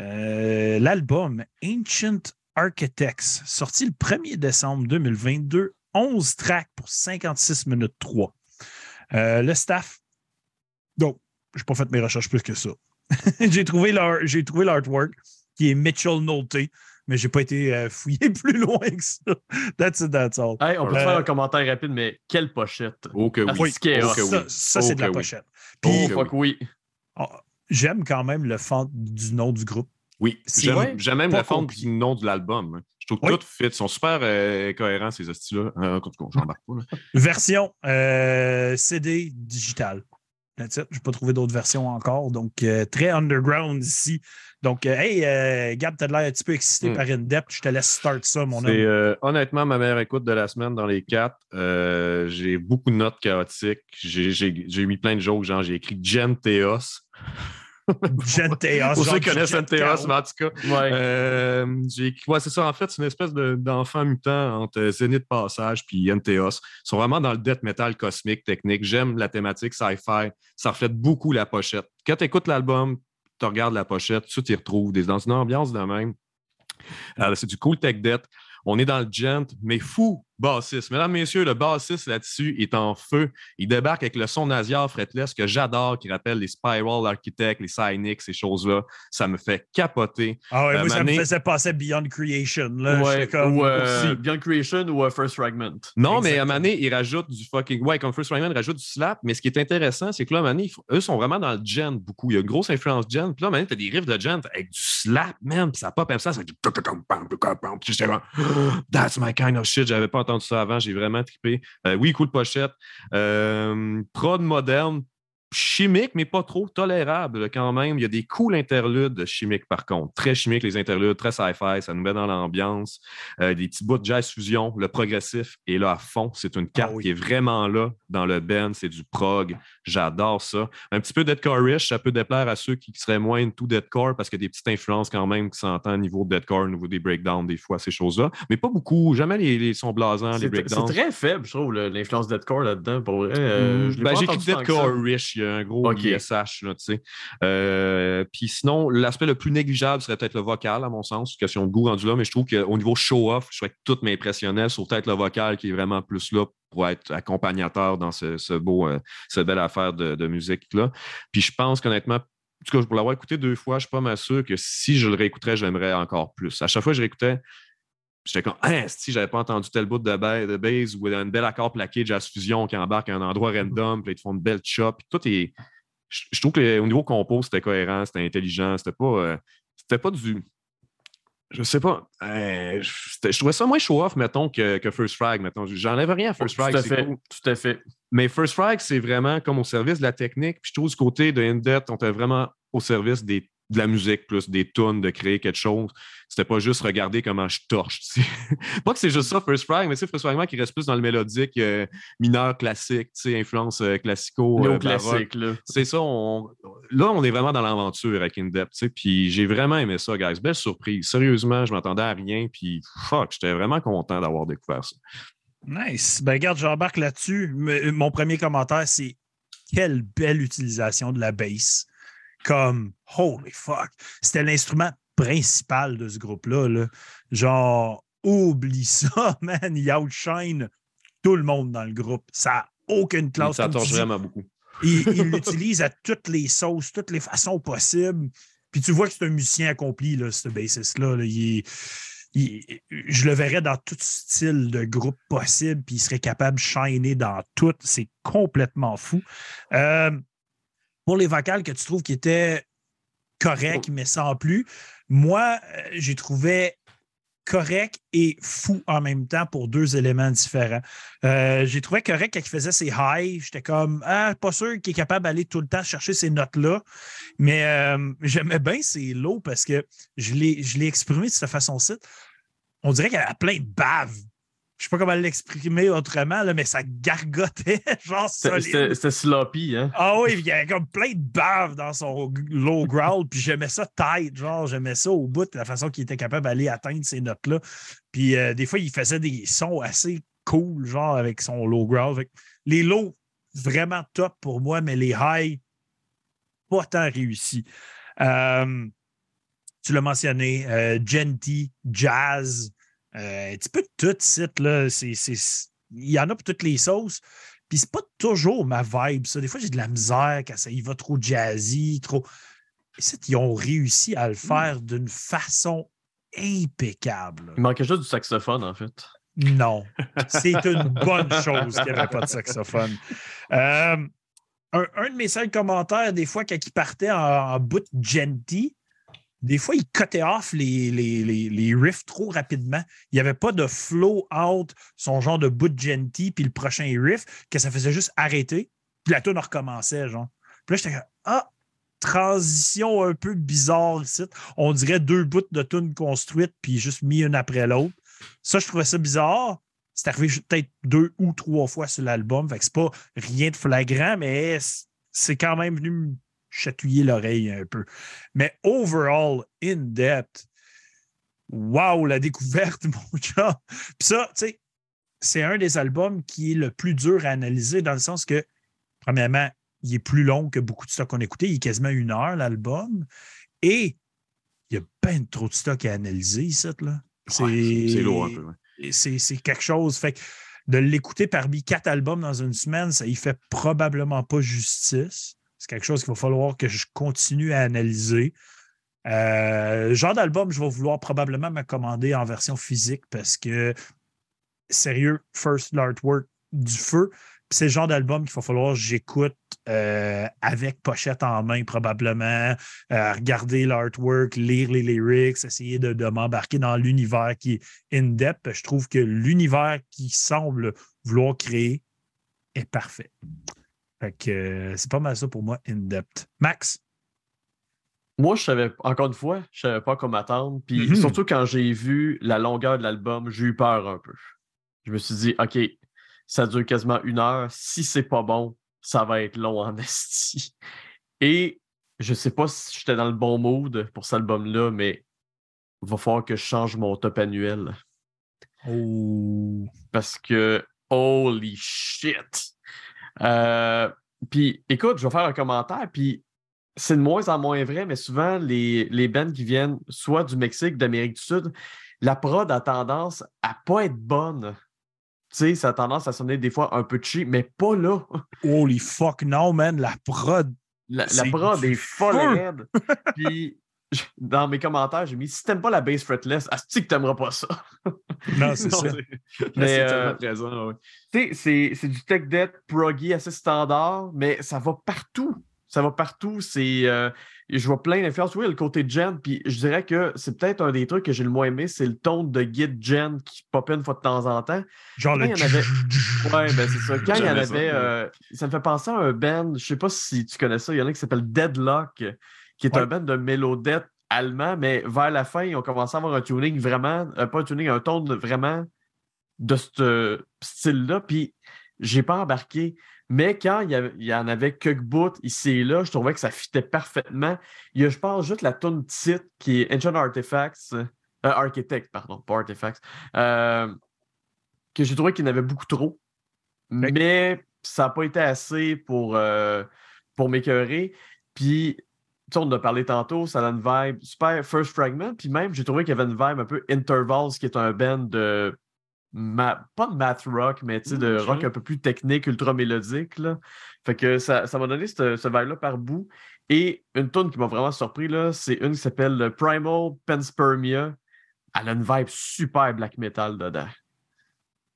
Euh, L'album Ancient Architects, sorti le 1er décembre 2022, 11 tracks pour 56 minutes 3. Euh, le staff, donc, je n'ai pas fait mes recherches plus que ça. j'ai trouvé leur- j'ai trouvé l'artwork qui est Mitchell Nolte, mais je n'ai pas été euh, fouillé plus loin que ça. That's it, that's all. Hey, on peut Euh, faire un commentaire rapide, mais quelle pochette? Oh que Ah, oui. Oh que ça, oui. ça, c'est Oh de la oui. pochette. Oh, Puis, fuck oui. oh, j'aime quand même le fond du nom du groupe. Oui, C'est j'aime même la forme du nom de l'album. hein. Je trouve que Oui. tout fit. Ils sont super euh, cohérents, ces hosties-là. Euh, en tout cas, j'embarque pas. là. Version euh, CD digital. Je n'ai pas trouvé d'autres versions encore. Donc, euh, très underground ici. Donc, euh, hey, euh, Gab, tu as l'air un petit peu excité Hmm. par In-Depth. Je te laisse start ça, mon homme. euh, honnêtement ma meilleure écoute de la semaine dans les quatre. Euh, j'ai beaucoup de notes chaotiques. J'ai- mis plein de jokes, genre j'ai écrit Genteos. Genteos. Pour ceux qui connaissent mais en tout cas. Ouais. Euh, ouais, c'est ça. En fait, c'est une espèce de- d'enfant mutant entre Zénith Passage puis Enteos. Ils sont vraiment dans le death metal cosmique, technique. J'aime la thématique sci-fi. Ça reflète beaucoup la pochette. Quand tu écoutes l'album, tu regardes la pochette, tu t'y retrouves des- dans une ambiance de même. Euh, c'est du cool tech death. On est dans le gent, mais fou bassiste. Mesdames, messieurs, le bassiste là-dessus est en feu. Il débarque avec le son Naziar fretless que j'adore, qui rappelle les Spiral Architects, les Cynix, ces choses-là. Ça me fait capoter. Ah ouais, Euh, moi, ça me Mané- faisait passer Beyond Creation. Là. Ouais, comme, ou euh. Beyond Creation ou euh, First Fragment. Non, mais à moment donné, ils rajoutent du fucking. Ouais, comme First Rayman rajoute du slap. Mais ce qui est intéressant, c'est que là, à un moment donné, ils font- eux sont vraiment dans le gent beaucoup. Il y a une grosse influence gent. Puis là, à un moment donné, t'as des riffs de gent avec du slap, même. Puis ça pop comme ça. Ça fait du. That's my kind of shit. J'avais pas ça avant. J'ai vraiment trippé. Euh, oui, cool pochette. Euh, prod moderne. Chimique, mais pas trop tolérable quand même. Il y a des cool interludes chimiques, par contre. Très chimiques, les interludes, très sci-fi. Ça nous met dans l'ambiance. Euh, des petits bouts de jazz fusion. Le progressif est là à fond. C'est une carte Ah oui. qui est vraiment là dans le band. C'est du prog. J'adore ça. Un petit peu deadcore-ish. Ça peut déplaire à ceux qui seraient moins into deadcore parce qu'il y a des petites influences quand même qui s'entendent au niveau de deadcore, au niveau des breakdowns, des fois, ces choses-là. Mais pas beaucoup. Jamais les, les sons blasants, les breakdowns. c'est très faible, je trouve, l'influence deathcore là-dedans. Pour vrai, Euh, l'ai Ben, j'ai. Deadcore-ish, il y a un gros Ok. ISH, là, tu sais. Euh, Puis sinon, l'aspect le plus négligeable serait peut-être le vocal, à mon sens, question de goût rendu là, mais je trouve qu'au niveau show-off, je souhaite que tout m'impressionnait, sauf peut-être le vocal qui est vraiment plus là pour être accompagnateur dans ce, ce beau, euh, cette belle affaire de, de musique-là. Puis je pense qu'honnêtement, en tout cas, pour l'avoir écouté deux fois, je suis pas mal sûr que si je le réécouterais, j'aimerais encore plus. À chaque fois que je réécoutais, J'étais comme, ah, si j'avais pas entendu tel bout de, de base ou un bel accord plaqué de jazz fusion qui embarque à un endroit random, puis ils te font une belle chop. puis tout est. Je, je trouve qu'au niveau compo, c'était cohérent, c'était intelligent, c'était pas. euh, c'était pas du. Je sais pas. euh, je trouvais ça moins show-off, mettons, que, que First Frag, mettons. J'enlève rien à First Frag. Tout à fait. cool. Tout à fait. Mais First Frag, c'est vraiment comme au service de la technique. Puis je trouve du côté de In-Depth, on était vraiment au service des, de la musique, plus des tunes, de créer quelque chose. C'était pas juste regarder comment je torche. pas que c'est juste ça, First Frag, mais c'est First Fragment qui reste plus dans le mélodique euh, mineur classique, influence euh, classico. euh, là. C'est ça. on- Là, on est vraiment dans l'aventure avec sais, Puis j'ai vraiment aimé ça, guys. Belle surprise. Sérieusement, je m'attendais à rien. Puis fuck, j'étais vraiment content d'avoir découvert ça. Nice. Ben, regarde, j'embarque là-dessus. Mon premier commentaire, c'est quelle belle utilisation de la bass. Comme, holy fuck. C'était l'instrument principal de ce groupe-là. là. Genre, oublie ça, man. Il outshine tout le monde dans le groupe. Ça n'a aucune classe. ça torche vraiment beaucoup. il il l'utilise à toutes les sauces, toutes les façons possibles. Puis tu vois que c'est un musicien accompli, là, ce bassiste-là. là. Il est- il- je le verrais dans tout style de groupe possible, puis il serait capable de shiner dans tout. C'est complètement fou. Euh, pour les vocales que tu trouves qui étaient corrects, mais sans plus, moi, euh, j'ai trouvé correct et fou en même temps pour deux éléments différents. Euh, j'ai trouvé correct quand il faisait ses highs. J'étais comme, ah, pas sûr qu'il est capable d'aller tout le temps chercher ces notes-là. Mais euh, j'aimais bien ses lows parce que je l'ai exprimé de cette façon-ci. On dirait qu'il y a plein de bave je sais pas comment l'exprimer autrement, là, mais ça gargotait, genre solide. C'était sloppy, hein? Ah oui, il y avait comme plein de bave dans son low growl, puis j'aimais ça tight, genre, j'aimais ça au bout, de la façon qu'il était capable d'aller atteindre ces notes-là. Puis euh, des fois, il faisait des sons assez cool, genre, avec son low growl. Les lows, vraiment top pour moi, mais les highs, pas tant réussis. Euh, tu l'as mentionné, euh, Genty, Jazz, euh, un petit peu de tout, site, là. Il y en a pour toutes les sauces. Puis c'est pas toujours ma vibe, ça. Des fois, j'ai de la misère quand ça y va trop jazzy, trop. ils ont réussi à le hmm. faire d'une façon impeccable. Il manquait juste du saxophone, en fait. Non. C'est une bonne chose qu'il n'y avait pas de saxophone. Euh, un, de mes seuls commentaires, des fois, quand il partait en, en bout genty, des fois, il cutait off les, les, riffs trop rapidement. Il n'y avait pas de flow out, son genre de bout de genty, puis le prochain riff, que ça faisait juste arrêter, puis la tune recommençait, genre. Puis là, j'étais comme, ah, transition un peu bizarre ici. On dirait deux bouts de tune construites, puis juste mis une après l'autre. Ça, je trouvais ça bizarre. C'est arrivé peut-être deux ou trois fois sur l'album. Fait que c'est pas rien de flagrant, mais c'est quand même venu chatouiller l'oreille un peu. Mais overall, in-depth, wow, la découverte, mon gars. Puis ça, tu sais, c'est un des albums qui est le plus dur à analyser dans le sens que, premièrement, il est plus long que beaucoup de stocks qu'on a écouté. Il est quasiment une heure, l'album. Et il y a bien trop de stocks à analyser ici. Là. C'est lourd un peu. C'est quelque chose. Fait que de l'écouter parmi quatre albums dans une semaine, ça y fait probablement pas justice. C'est quelque chose qu'il va falloir que je continue à analyser. Euh, genre d'album, je vais vouloir probablement me commander en version physique parce que, sérieux, first l'artwork du feu. C'est le genre d'album qu'il va falloir que j'écoute euh, avec pochette en main, probablement, euh, regarder l'artwork, lire les lyrics, essayer de, m'embarquer dans l'univers qui est in-depth. Je trouve que l'univers qu'il semble vouloir créer est parfait. Fait que euh, c'est pas mal ça pour moi, in-depth. Max? Moi, je savais, encore une fois, je savais pas comment m'attendre. Puis mm-hmm. surtout quand j'ai vu la longueur de l'album, j'ai eu peur un peu. Je me suis dit, OK, ça dure quasiment une heure. Si c'est pas bon, ça va être long en esti. Et je sais pas si j'étais dans le bon mood pour cet album-là, mais il va falloir que je change mon top annuel. Oh. Parce que, holy shit! Euh, puis, écoute, je vais faire un commentaire, puis c'est de moins en moins vrai, mais souvent, les, les bands qui viennent soit du Mexique, d'Amérique du Sud, la prod a tendance à pas être bonne. Tu sais, ça a tendance à sonner des fois un peu cheap, mais pas là. Holy fuck, no, man, la prod. La, prod est folle Puis dans mes commentaires, j'ai mis si t'aimes pas la bass fretless, est-ce que t'aimeras pas ça? Non, c'est ça. Mais euh, c'est du tech debt proggy assez standard, mais ça va partout. Ça va partout. C'est. Euh, je vois plein d'influences. Oui, le côté gen, puis je dirais que c'est peut-être un des trucs que j'ai le moins aimé, c'est le ton de Git Gen qui pop une fois de temps en temps. Genre le. Il y en avait... Ouais, ben c'est ça. Quand il y en avait. Euh, ça me fait penser à un band, je sais pas si tu connais ça, il y en a qui s'appelle Deadlock qui est un band de mélodette allemand, mais vers la fin, ils ont commencé à avoir un tuning vraiment, euh, pas un tuning, un ton vraiment de ce style-là. Puis j'ai pas embarqué. Mais quand il y, en avait quelques bouts ici et là, je trouvais que ça fitait parfaitement. Il y a, je pense, juste la tune titre qui est Ancient Artifacts, euh, Architect, pardon, pas Artifacts, euh, que j'ai trouvé qu'il y en avait beaucoup trop. Mais ça n'a pas été assez pour, pour m'écœurer. Puis on en a parlé tantôt, ça a une vibe super First Fragment, puis même j'ai trouvé qu'il y avait une vibe un peu Intervals, qui est un band de pas de math rock, mais de rock un peu plus technique, ultra mélodique. Là. Fait que ça, m'a donné ce, ce vibe-là par bout. Et une tune qui m'a vraiment surpris, c'est une qui s'appelle Primal Penspermia. Elle a une vibe super black metal dedans.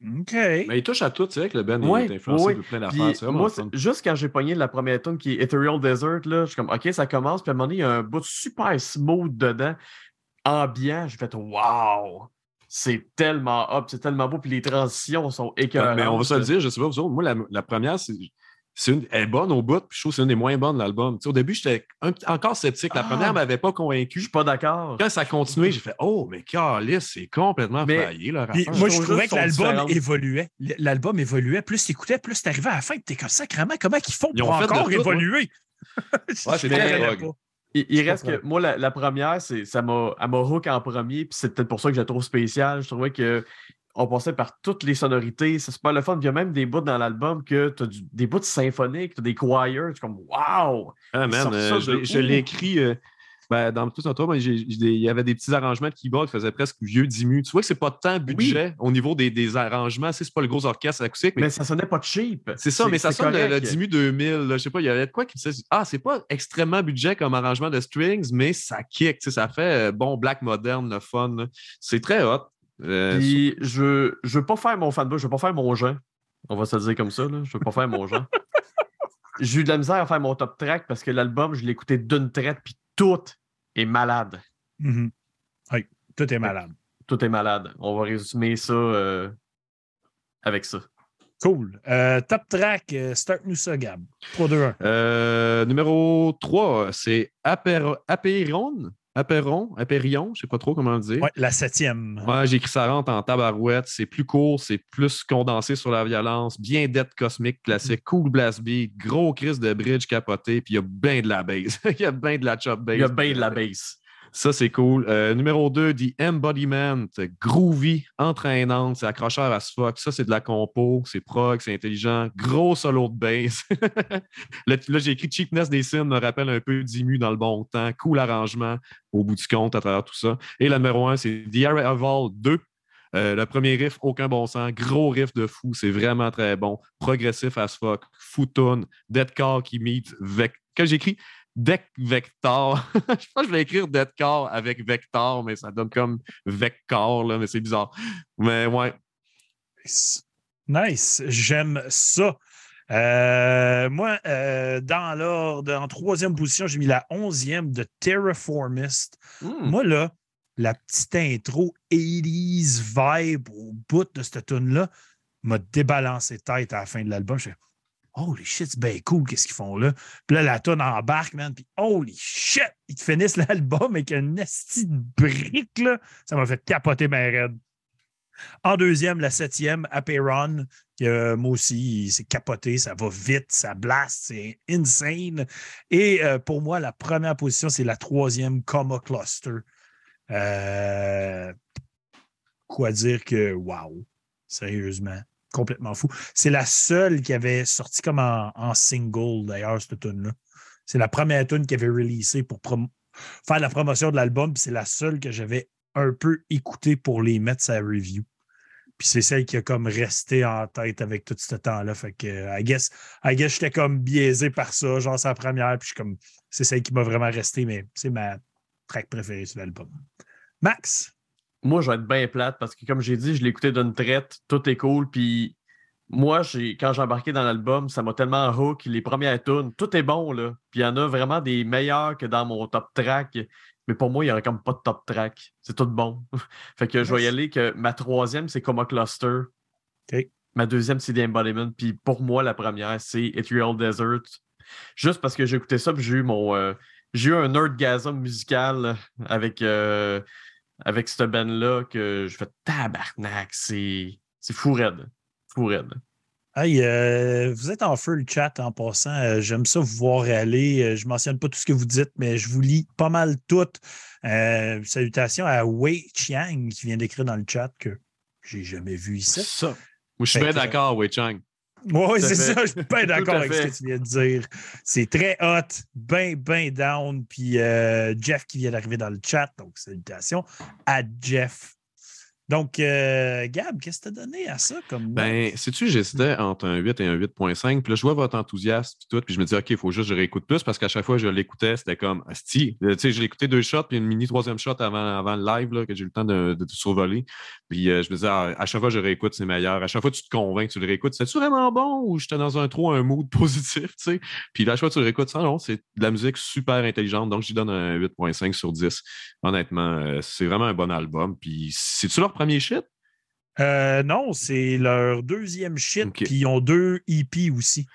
OK. Mais il touche à tout, tu sais, que le Ben Ouais, est influencé ouais. de plein d'affaires. C'est moi, c'est- juste quand j'ai pogné la première tune qui est Ethereal Desert, là, je suis comme, OK, ça commence. Puis à un moment donné, il y a un bout super smooth dedans, ambiant. J'ai fait, wow! C'est tellement up, c'est tellement beau. Puis les transitions sont écœurantes. Mais on va se le dire, je sais pas, vous autres, moi, la, la première, c'est. C'est une, elle est bonne au bout, puis je trouve que c'est une des moins bonnes de l'album. Tu sais, au début, j'étais un- encore sceptique. La Ah! première ne m'avait pas Je convaincu. suis pas d'accord. Quand ça a continué, j'ai fait Oh, mais Carlis, c'est complètement Mais- Puis affaire. moi, je je trouvais que l'album évoluait. L'album évoluait. Plus t'écoutais, plus t'arrivais à la fin, t'es comme sacrément. Comment ils font Ils pour encore tout, évoluer? Ouais, c'est Je très. Il, il Je reste que moi, la, la première, c'est, ça m'a, elle m'a hook en premier, puis c'est peut-être pour ça que je la trouve spéciale. Je trouvais que on passait par toutes les sonorités, c'est super le fun. Il y a même des bouts dans l'album que tu as des bouts symphoniques, tu as des choirs, tu es comme Wow! Ah, man, euh, je l'ai- écrit euh, ben, dans tout son tour. Il y avait des petits arrangements de keyboard qui faisaient presque vieux Dimu. Tu vois que c'est pas tant budget au niveau des, des arrangements. C'est pas le gros orchestre acoustique, mais Mais ça sonnait pas cheap. C'est ça, mais ça sonne le. Dimu 2000. là. Je sais pas, il y avait de quoi qui me disait Ah, c'est pas extrêmement budget comme arrangement de strings, mais ça kick. Ça fait euh, bon black moderne, le fun. C'est très hot. Euh, Puis je veux, je veux pas faire mon fanboy, je veux pas faire mon Jean. On va se le dire comme ça, là. je veux pas faire mon Jean. J'ai eu de la misère à faire mon top track parce que l'album, je l'ai écouté d'une traite, puis tout est malade. Mhm. Oui, tout est malade. Tout est malade. On va résumer ça euh, avec ça. Cool. Euh, top track, euh, start-nous ça, Gab. 3, 2, 1. euh, numéro 3, c'est Aper- Apeiron, Aperion, je sais pas trop comment le dire. Ouais, la septième. Ouais, j'ai écrit ça rentre en tabarouette. C'est plus court, c'est plus condensé sur la violence. Bien d'être cosmique classique, cool blast beat, gros crise de bridge capoté, puis il y a bien de la bass. il y a bien de la chop bass. Il y a bien de la bass. Ça, c'est cool. Euh, numéro 2, The Embodiment. Groovy, entraînante, c'est accrocheur à ce fuck. Ça, c'est de la compo, c'est prog, c'est intelligent. Gros solo de bass. là, j'ai écrit Cheapness des Sins, me rappelle un peu Dimu dans le bon temps. Cool arrangement au bout du compte à travers tout ça. Et la numéro 1, c'est The Arrival 2. Euh, le premier riff, aucun bon sens. Gros riff de fou, c'est vraiment très bon. Progressif as fuck. Foutoun. Deadcore qui meet Vec. Quand j'écris? Deck Vector, je pense que je vais écrire Deadcore avec Vector, mais ça donne comme Vector, là, mais c'est bizarre. Mais ouais. Nice. Nice. J'aime ça. Euh, moi, euh, dans l'ordre, en troisième position, j'ai mis la onzième de Terraformist. Hmm. Moi, là, la petite intro 80s vibe au bout de cette tune-là m'a débalancé tête à la fin de l'album. Je fais Holy shit, c'est bien cool, qu'est-ce qu'ils font là? Puis là, la tune embarque, man. Puis holy shit, ils te finissent l'album avec un esti de brique, là. Ça m'a fait capoter ma raide. En deuxième, la septième, Aperon, que euh, moi aussi, c'est capoté, ça va vite, ça blast, c'est insane. Et euh, pour moi, la première position, c'est la troisième, Coma Cluster. Euh, quoi dire que, wow, sérieusement, complètement fou. C'est la seule qui avait sorti comme en, single, d'ailleurs, cette tune-là. C'est la première tune qui avait releasé pour faire la promotion de l'album, puis c'est la seule que j'avais un peu écoutée pour les mettre sa review. Puis c'est celle qui a comme resté en tête avec tout ce temps-là. Fait que, I guess, I guess j'étais comme biaisé par ça, genre sa première, puis je comme, c'est celle qui m'a vraiment resté, mais c'est ma track préférée sur l'album. Max? Moi, je vais être bien plate parce que, comme j'ai dit, je l'ai écouté d'une traite, tout est cool. Puis moi, j'ai, quand j'ai embarqué dans l'album, ça m'a tellement hook. Les premières tunes, tout est bon, là. Puis il y en a vraiment des meilleurs que dans mon top track. Mais pour moi, il n'y aurait comme pas de top track. C'est tout bon. fait que je vais y aller que ma troisième, c'est Coma Cluster. Ma deuxième, c'est The Embodiment. Puis pour moi, la première, c'est Ethereal Desert. Juste parce que j'ai écouté ça, puis j'ai eu mon. euh, j'ai eu un nerdgasm musical avec, euh, avec cette band-là que je fais tabarnak. C'est, fou raide. Fou raide. Hey, euh, vous êtes en feu le chat en passant. Euh, J'aime ça vous voir aller. Euh, je ne mentionne pas tout ce que vous dites, mais je vous lis pas mal tout. Salutations à Wei Chiang qui vient d'écrire dans le chat que j'ai jamais vu ici. Ça. Moi, je suis bien d'accord, Wei Chang. Oui, c'est ça. Je suis bien d'accord avec ce que tu viens de dire. C'est très hot, bien, bien down. Puis euh, Jeff qui vient d'arriver dans le chat, donc salutations à Jeff. Donc, euh, Gab, qu'est-ce que tu as donné à ça comme? Ben, sais-tu, j'hésitais entre un 8 et un 8.5. Puis là, je vois votre enthousiasme puis tout. Puis je me dis, OK, il faut juste que je réécoute plus parce qu'à chaque fois que je l'écoutais, c'était comme, Asti. Tu sais, je l'écoutais deux shots puis une mini troisième shot avant, avant le live là, que j'ai eu le temps de, de, de survoler. Puis euh, je me disais, ah, à chaque fois que je réécoute, c'est meilleur. À chaque fois que tu te convaincs que tu le réécoutes, c'est-tu vraiment bon ou j'étais dans un trop un mood positif, tu sais? Puis là, à chaque fois que tu le réécoutes, ça, non, c'est de la musique super intelligente. Donc, j'y donne un 8.5 sur 10. Honnêtement, euh, c'est vraiment un bon album. Puis c'est-tu leur premier shit? Euh, non, c'est leur deuxième shit, puis ils ont deux EP aussi.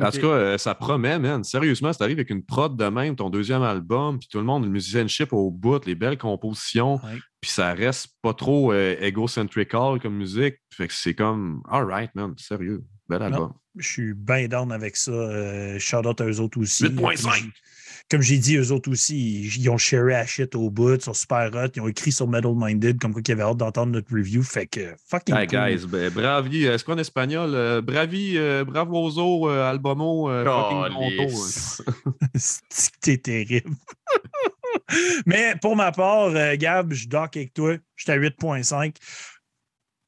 En tout cas, euh, ça promet, man. Sérieusement, si t'arrives avec une prod de même, ton deuxième album, puis tout le monde, le musicianship au bout, les belles compositions, Ouais. puis ça reste pas trop euh, egocentrical comme musique. Fait que c'est comme, alright, man, sérieux, bel album. Je suis bien down avec ça. Euh, shout out à eux autres aussi. 8.5. Comme j'ai- Comme j'ai dit, eux autres aussi, ils, ils ont sharé à shit au bout, ils sont super hot. Ils ont écrit sur Metal Minded comme quoi ils avaient hâte d'entendre notre review. Fait que fucking Hey, cool. guys, ben, bravi, est-ce qu'en espagnol, euh, bravi, euh, bravoso, euh, albumo, euh, fucking que t'es terrible? Mais pour ma part, euh, Gab, je dock avec toi. J'étais à 8.5.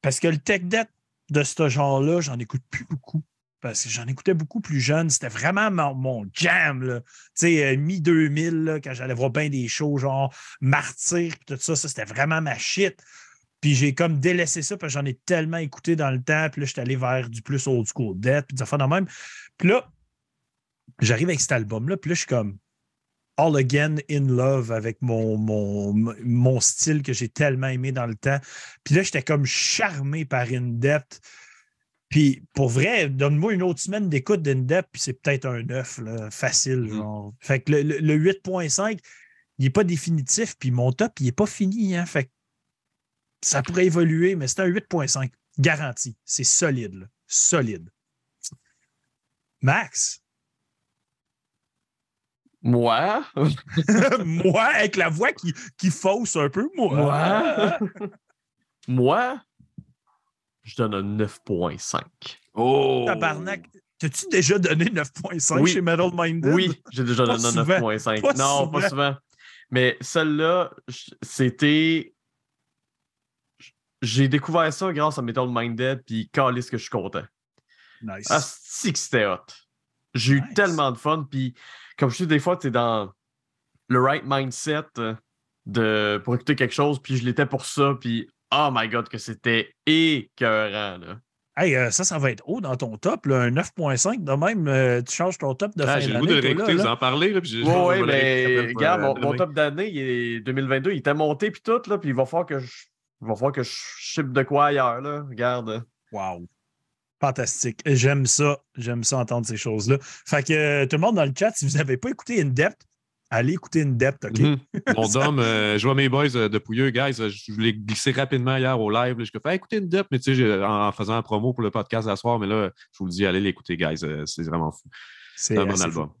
Parce que le tech debt de ce genre-là, j'en écoute plus beaucoup. Parce que j'en écoutais beaucoup plus jeune. C'était vraiment mon, jam. Tu sais, euh, mi-2000, là, quand j'allais voir bien des shows, genre Martyr, tout ça, ça, c'était vraiment ma shit. Puis j'ai comme délaissé ça parce que j'en ai tellement écouté dans le temps. Puis là, je suis allé vers du plus old school death, puis des affaires de même. Puis là, j'arrive avec cet album-là, puis là, je suis comme all again in love avec mon, mon, mon style que j'ai tellement aimé dans le temps. Puis là, j'étais comme charmé par In Depth. Puis pour vrai, donne-moi une autre semaine d'écoute d'In Depth, puis c'est peut-être un 9, là, facile. Genre. Fait que le, le- le 8.5, il n'est pas définitif, puis mon top, il n'est pas fini. Hein, fait que ça pourrait évoluer, mais c'est un 8.5. Garanti. C'est solide. là. Solide. Max, Moi? moi, avec la voix qui, qui fausse un peu, moi. Moi? Moi? Je donne un 9.5. Oh! Tabarnak. T'as-tu déjà donné 9.5 Oui. chez Metal Minded? Oui, j'ai déjà donné un souvent. 9.5. Pas Non, souvent. pas souvent. Mais celle-là, c'était. J'ai découvert ça grâce à Metal Minded, puis calisse que je suis content. Nice. Ah, que c'était hot. J'ai Nice. eu tellement de fun, puis comme je dis, des fois, tu es dans le right mindset euh, de, pour écouter quelque chose, puis je l'étais pour ça, puis oh my god, que c'était écœurant, là. Hey, euh, ça, ça va être haut dans ton top. Là, un 9.5. De même, euh, tu changes ton top de Ah, fin j'ai le d'année. goût de le réécouter, là. vous en parlez. Là, puis j'ai- je Ouais, mais après, regarde, euh, mon, top d'année, il est 2022, il était monté puis tout, là, puis il va falloir que je. Il va falloir que je ship de quoi ailleurs, là. Regarde. Wow. Fantastique. J'aime ça. J'aime ça entendre ces choses-là. Fait que euh, tout le monde dans le chat, si vous n'avez pas écouté In Depth, allez écouter In Depth, OK? Mhm. Mon dom, euh, je vois mes boys euh, de Pouilleux, guys. euh, Je voulais glisser rapidement hier au live. là. Je fais écouter une dep, mais tu sais, en, en faisant un promo pour le podcast à soir, mais là, je vous le dis, allez l'écouter, guys. C'est vraiment fou. C'est un bon album. fou.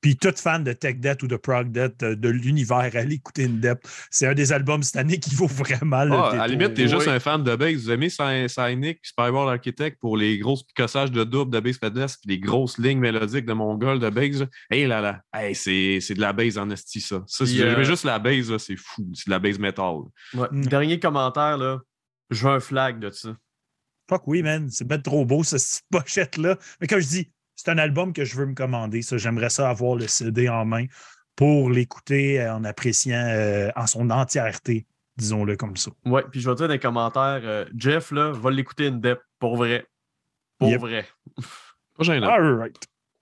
Puis tout fan de Tech Debt ou de Prog Debt euh, de l'univers, allez écouter In Depth. C'est un des albums cette année qui vaut vraiment le Ah, à la limite, t'es Oui. juste un fan de bass. Vous aimez Cynic, Spyworld Architect pour les grosses picossages de double de bass pedestre puis les grosses lignes mélodiques de Mongol de bass. là. Hey là là, hey, c'est c'est de la bass en esti, ça. Ça, si Puis, euh, juste la bass, là, c'est fou. C'est de la bass metal. Ouais. Mm. Dernier commentaire, là. Je veux un flag de ça. Fuck oui, man. C'est bien trop beau, cette pochette-là. Mais comme je dis, c'est un album que je veux me commander. Ça, j'aimerais ça avoir le CD en main pour l'écouter euh, en appréciant euh, en son entièreté, disons-le comme ça. Ouais, puis je vais dire dans les commentaires, euh, Jeff, là, va l'écouter une dep, pour vrai. Pour Yep. vrai. Pas gênant. All right.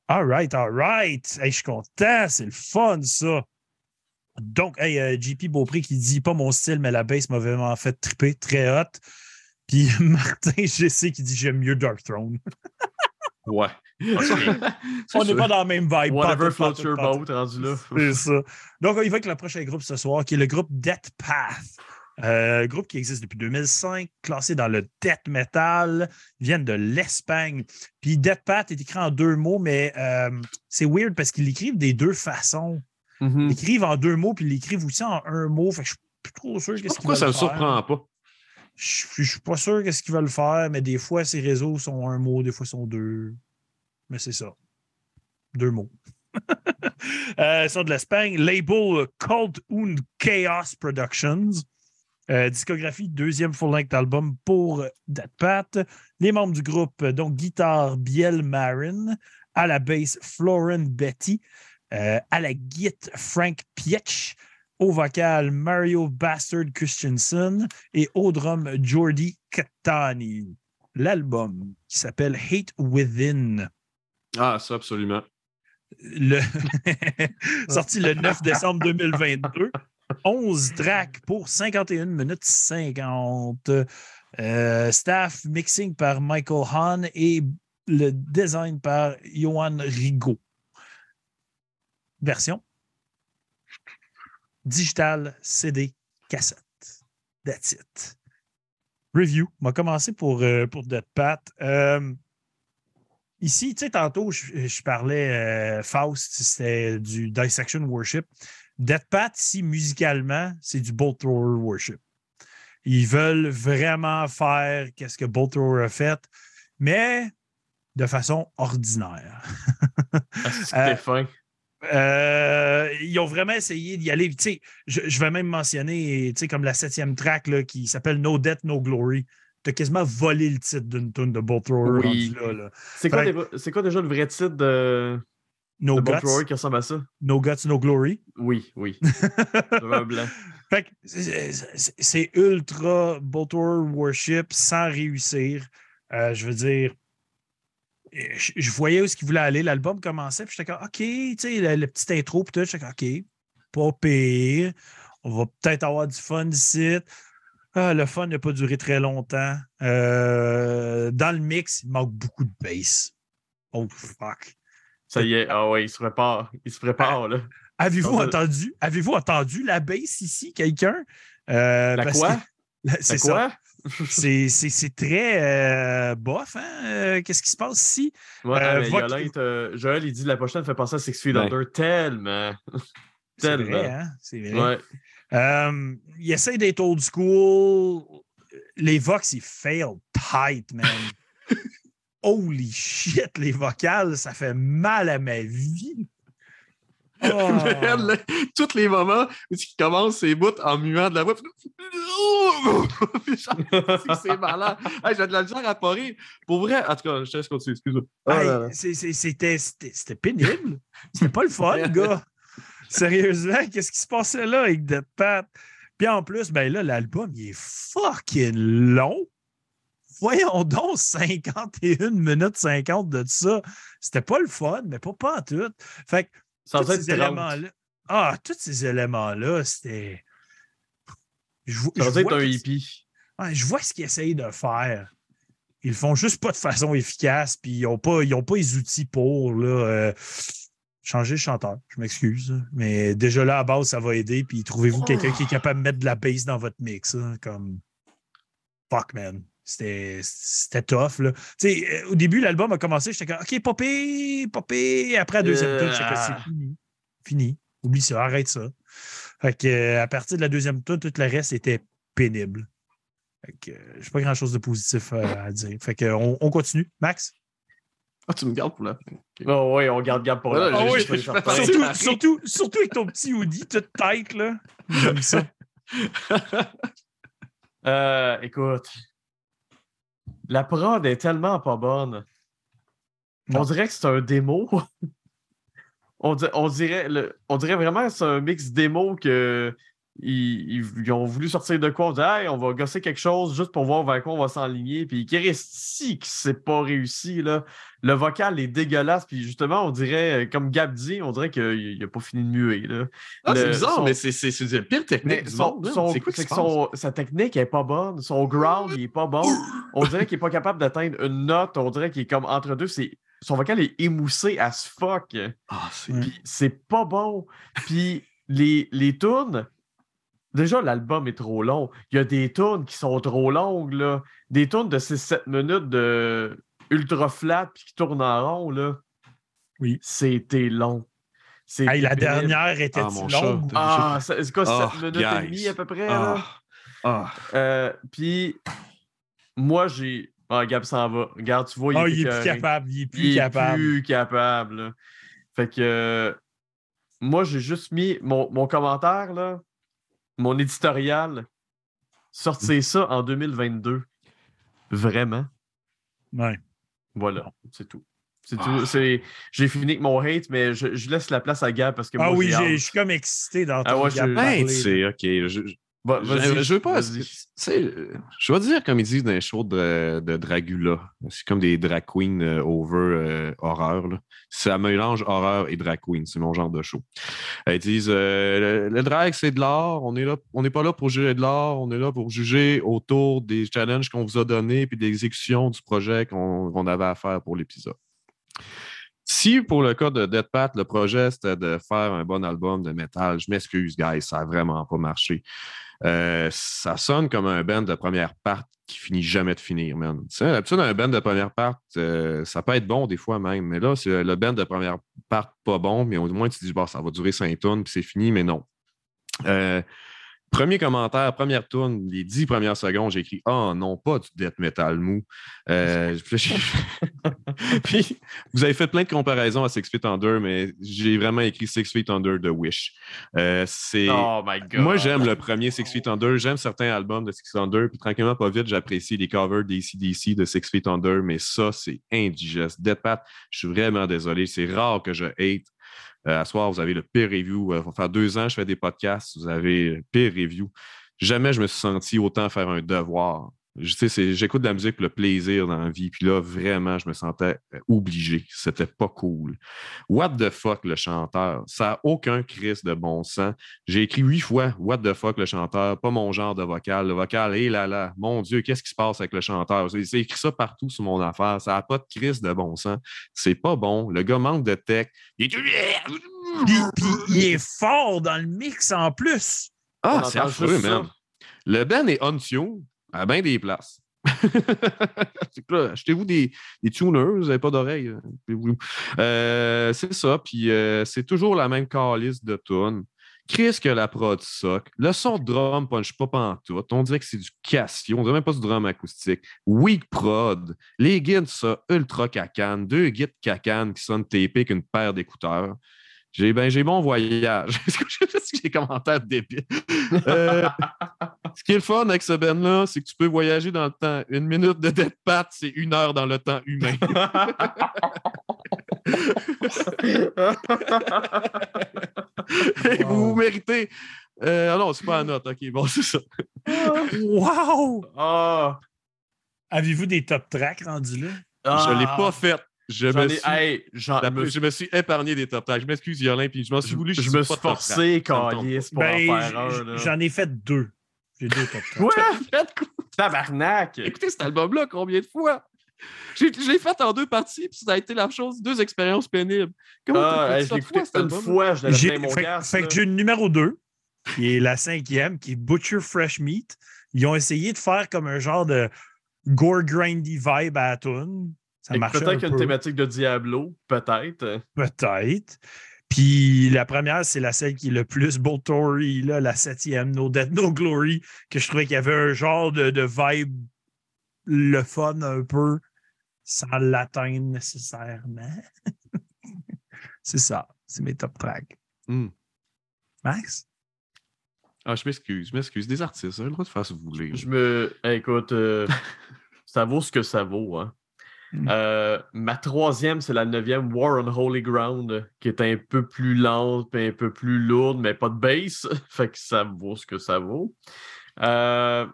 All right, all right. Hey, je suis content. C'est le fun, ça. Donc, hey, JP Beaupré qui dit pas mon style, mais la bass m'a vraiment fait triper. Très hot. Puis Martin GC qui dit j'aime mieux Dark Throne. Ouais. On n'est pas dans la même vibe. Whatever Pas tout, float pas tout, your boat, rendu là. C'est ça. Donc, on y va avec le prochain groupe ce soir, qui est le groupe Death Path. Euh, groupe qui existe depuis 2005, classé dans le death metal, ils viennent de l'Espagne. Puis Death Path est écrit en deux mots, mais euh, c'est weird parce qu'ils l'écrivent des deux façons. Mhm. Ils l'écrivent en deux mots, puis ils l'écrivent aussi en un mot. Fait que je suis plus trop sûr qu'est-ce qu'ils Pourquoi ça me faire. surprend pas? Je je suis pas sûr qu'est-ce qu'ils veulent faire, mais des fois, ces réseaux sont un mot, des fois, sont deux. Mais c'est ça. Deux mots. euh, sont de l'Espagne. Label Cold Un Chaos Productions. Euh, discographie, deuxième full-length album pour Dead Pat. Les membres du groupe, donc guitare Biel Marin, à la basse Florin Betty, euh, à la guitare Frank Pietsch, au vocal Mario Bastard Christensen et au drum Jordi Catani. L'album qui s'appelle Hate Within. Ah, ça, absolument. Sorti le 9 décembre 2022. 11 tracks pour 51 minutes 50. Euh, staff mixing par Michael Hahn et le design par Johan Rigaud. Version digital, CD, cassette. That's it. Review. On va commencer pour, euh, pour Pat. Euh, ici, tu sais, tantôt, je, je parlais euh, Faust, c'était du Dissection Worship. Dead Pat, ici, musicalement, c'est du Bolt Thrower Worship. Ils veulent vraiment faire qu'est-ce que Bolt Thrower a fait, mais de façon ordinaire. Ah, C'était fin. Euh, ils ont vraiment essayé d'y aller. Tu sais, Je, je vais même mentionner, tu sais, comme la septième track là, qui s'appelle No Death, No Glory. Tu as quasiment volé le titre d'une tune de Bolt Thrower Oui. C'est quoi, déjà le vrai titre de, No de Bolt Guts, Thrower qui ressemble à ça? No Guts, No Glory. Oui, oui. Blanc. Fait c'est- ultra Bolt Thrower Worship sans réussir. Euh, je veux dire, je, je voyais où ce qu'il voulait aller. L'album commençait, puis j'étais comme, OK, tu sais, le, le petit intro, puis tout, j'étais comme, OK, pas pire. On va peut-être avoir du fun ici. Ah, le fun n'a pas duré très longtemps. Euh, dans le mix, il manque beaucoup de bass. Oh, fuck. Ça y est. Ah ouais, il se prépare. Il se prépare, là. Avez-vous entendu, avez-vous entendu la bass ici, quelqu'un? Euh, La quoi? C'est ça. quoi? C'est- C'est c'est très euh, bof, hein? Euh, Qu'est-ce qui se passe ici? Ouais, Euh, mais Yolette, euh, Joël, il dit la prochaine fait penser à Six Feet Ouais. Under tellement. C'est Tellement. vrai, hein? C'est vrai. Ouais. Euh, il essaie d'être old school. Les Vox, ils fail tight, man. Holy shit, les vocales, ça fait mal à ma vie. Oh. Tous les moments où il commence ses bouts en muant de la voix. c'est. Hey, J'ai de la misère à pas. Pour vrai, en tout cas, je te laisse continuer, excuse-moi. Hey, c'était- c'était pénible. C'était pas le fun, gars. Sérieusement, qu'est-ce qui se passait là avec Dead Pat? Puis en plus, ben là, l'album, il est fucking long. Voyons donc, 51 minutes 50 de ça. C'était pas le fun, mais pas, pas en tout. Fait que Ça tous ces être 30. éléments-là. Ah, tous ces éléments-là, c'était. Je, Ça je vois un hippie. Ouais, je vois ce qu'ils essayent de faire. Ils le font juste pas de façon efficace, puis ils n'ont pas, ils ont pas les outils pour là, euh, changer le chanteur. Je m'excuse. Mais déjà là, à base, ça va aider. Puis trouvez-vous quelqu'un qui est capable de mettre de la bass dans votre mix. hein, comme fuck, man. C'était tough. Là. Euh, au début, l'album a commencé, j'étais comme OK, popé, popé. Après la deuxième Euh, tune, ah. c'est fini. Fini. Oublie ça, arrête ça. Fait que, euh, à partir de la deuxième tune, tout le reste était pénible. Fait que euh, j'ai pas grand chose de positif à dire. Fait que on, on continue. Max? Ah, tu me gardes pour la fin. Oh oui, on garde garde pour la fin, j'ai- Surtout, surtout, surtout avec ton petit hoodie, toute tête, là. J'aime ça. Euh, écoute, la prod est tellement pas bonne. Non. On dirait que c'est un démo. on, di- on dirait, le- on dirait vraiment que c'est un mix démo que ils, ils- ils ont voulu sortir de quoi. On dit, hey, on va gosser quelque chose juste pour voir vers quoi on va s'enligner. Puis qui reste si que c'est pas réussi. Là. Le vocal est dégueulasse. Puis justement, on dirait, comme Gab dit, on dirait qu'il n'a pas fini de muer. Là. Ah, c'est bizarre, son- mais c'est c'est- pire technique mais du son- monde. son- C'est quoi qui son- sa technique est pas bonne. Son ground, il est pas bon. On dirait qu'il est pas capable d'atteindre une note. On dirait qu'il est comme entre deux. C'est, son vocal est émoussé as fuck. Ah, c'est-. Puis c'est pas bon. Puis les, les tunes, déjà l'album est trop long. Il y a des tunes qui sont trop longues. Là. Des tunes de 6-7 minutes de ultra flat puis qui tournent en rond. Là. Oui. C'était long. Hey, la pénible. dernière était Ah, mon longue? Ah, c'est quoi, 7 Ah, minutes et demie à peu près? là? Ah. Ah. Euh, puis, moi, j'ai. Ah, Gab s'en va. Regarde, tu vois, il Ah, est, il est plus capable. Il est plus Il est capable. plus capable. là. Fait que. euh, moi, j'ai juste mis mon, mon commentaire, là, mon éditorial. Sortez ça en 2022. Vraiment. Ouais. Voilà, c'est tout. C'est Ah. tout. C'est... J'ai fini avec mon hate, mais je, je laisse la place à Gab parce que Ah moi, oui, je suis comme excité dans Ah ouais, je- Ben, tu sais, OK. Je, vas-y, je, veux pas. euh, Je vais dire, comme ils disent dans les shows de, de Dragula. C'est comme des drag queens euh, over euh, horreur. là. Ça mélange horreur et drag queen. C'est mon genre de show. Ils disent euh, le, le drag, c'est de l'art. On n'est pas là pour juger de l'art. On est là pour juger autour des challenges qu'on vous a donnés puis de l'exécution du projet qu'on qu'on avait à faire pour l'épisode. Si pour le cas de Dead Pat, le projet c'était de faire un bon album de métal, je m'excuse, guys, ça n'a vraiment pas marché. Euh, ça sonne comme un band de première part qui finit jamais de finir, man. Tu sais, D'habitude, un band de première part, euh, ça peut être bon des fois même, mais là, c'est le band de première part pas bon, mais au moins tu te dis, bah, ça va durer cinq tonnes, puis c'est fini, mais non. Euh, premier commentaire, première tourne, les dix premières secondes, j'ai écrit Oh non, pas du death metal mou. Euh, puis vous avez fait plein de comparaisons à Six Feet Under, mais j'ai vraiment écrit Six Feet Under de Wish. Euh, c'est. Oh my god. Moi, j'aime le premier Six Feet Under. J'aime certains albums de Six Feet Under. Puis tranquillement, pas vite, j'apprécie les covers d'ACDC de Six Feet Under. Mais ça, c'est indigeste. Dead Pat, je suis vraiment désolé. C'est rare que je hate. Euh, à soir, vous avez le pire review. Euh, ça va faire deux ans je fais des podcasts. Vous avez pire review. Jamais je me suis senti autant faire un devoir. Je sais, c'est- J'écoute de la musique pour le plaisir dans la vie. Puis là, vraiment, je me sentais euh, obligé. C'était pas cool. What the fuck, le chanteur? Ça n'a aucun crise de bon sens. J'ai écrit huit fois What the fuck, le chanteur, pas mon genre de vocal. Le vocal, hé là là, mon Dieu, qu'est-ce qui se passe avec le chanteur? C'est écrit ça partout sur mon affaire. Ça n'a pas de crise de bon sens. C'est pas bon. Le gars manque de tech. Il est- Puis, puis il est fort dans le mix en plus. Ah, c'est affreux, man. Le Ben est on-tune à bien des places. Achetez-vous des, des tuners, vous n'avez pas d'oreilles. hein. Euh, c'est ça, puis euh, c'est toujours la même calice de tunes. Chris que la prod sock. Le son de drum punch pas pantoute. On dirait que c'est du Casio. On dirait même pas du drum acoustique. Weak prod. Les guides, ça, ultra cacane. Deux guides cacane qui sonnent tapés avec une paire d'écouteurs. J'ai ben, j'ai bon voyage. Est-ce que j'ai des commentaires débiles? Euh, ce qui est le fun avec ce band-là, c'est que tu peux voyager dans le temps. Une minute de Dead Pat, c'est une heure dans le temps humain. Et vous vous méritez. Euh, ah non, c'est pas la note. OK, bon, c'est ça. Wow! Ah, Avez-vous des top tracks rendus là? ah. Je l'ai pas fait. Je J'en me, ai- suis, hey, j'en- la- je me je me suis épargné des top tracks. Je m'excuse, Yolin, puis je m'en suis voulu. je suis me suis forcé, Calice, pour Ben, en faire un. j'en ai fait deux. J'ai deux top? Faites quoi? Tabarnak! Écoutez cet album-là combien de fois? J'ai- Je l'ai fait en deux parties, puis ça a été la chose, deux expériences pénibles. Comment Ah, t'as fait hey, ça une fois, je l'avais J'ai- fait mon fait, gars. fait que j'ai une numéro 2, qui est la cinquième, qui est Butcher Fresh Meat. Ils ont essayé de faire comme un genre de gore grindy vibe à la tune. Ça marchait un Peut-être une thématique de Diablo, peut-être. peut-être. Puis la première, c'est la celle qui est le plus Tory, là, la septième, No Death, No Glory, que je trouvais qu'il y avait un genre de, de vibe le fun un peu, sans l'atteindre nécessairement. c'est ça. C'est mes top tracks. Hmm. Max? Ah, je m'excuse, je m'excuse. Des artistes, vous avez le droit de faire ce que vous voulez. Je me. Hey, écoute, euh, ça vaut ce que ça vaut. Hein. Mm. Euh, ma troisième, c'est la neuvième, War on Holy Ground, qui est un peu plus lente, puis un peu plus lourde, mais pas de bass. fait que ça vaut ce que ça vaut. Euh,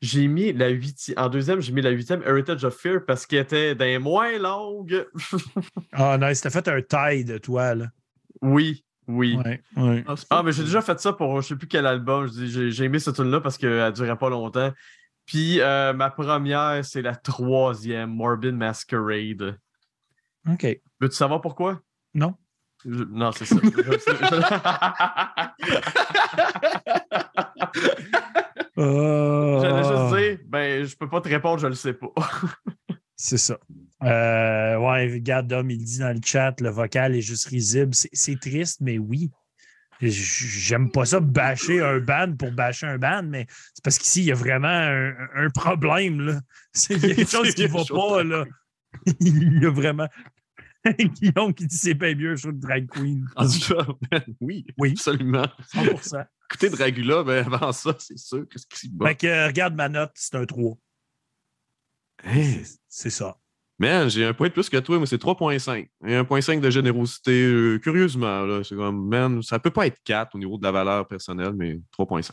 j'ai mis la huitième. En deuxième, j'ai mis la huitième, Heritage of Fear, parce qu'elle était d'un moins longue. Ah, nice. T'as fait un taille de toi, là. oui, oui. Ouais, ouais. Ah, Ah, mais j'ai déjà fait ça pour je sais plus quel album. J'ai aimé cette tune là parce qu'elle ne durait pas longtemps. Puis euh, ma première, c'est la troisième, Morbid Masquerade. OK. Veux-tu savoir pourquoi? Non. Je- Non, c'est ça. Ah, J'allais juste dire, ben, je peux pas te répondre, je le sais pas. C'est ça. Euh, ouais, regarde, Dom, il dit dans le chat, le vocal est juste risible. C'est triste, mais oui. J'aime pas ça bâcher un band pour bâcher un band, mais c'est parce qu'ici, il y a vraiment un, un problème. Là. C'est il y a quelque chose qui a va pas. Là. il y a vraiment. Guillaume qui dit c'est bien mieux un show de drag queen. En tout cas, oui, Oui. absolument. 100%. Écoutez Dragula, ben avant ça, c'est sûr. Qu'est-ce qui se? Fait que regarde ma note, c'est un 3. Hey, C'est- C'est ça. Man, j'ai un point de plus que toi, moi c'est 3.5. Et 1.5 de générosité, euh, curieusement. là, C'est comme, man, ça peut pas être 4 au niveau de la valeur personnelle, mais 3.5.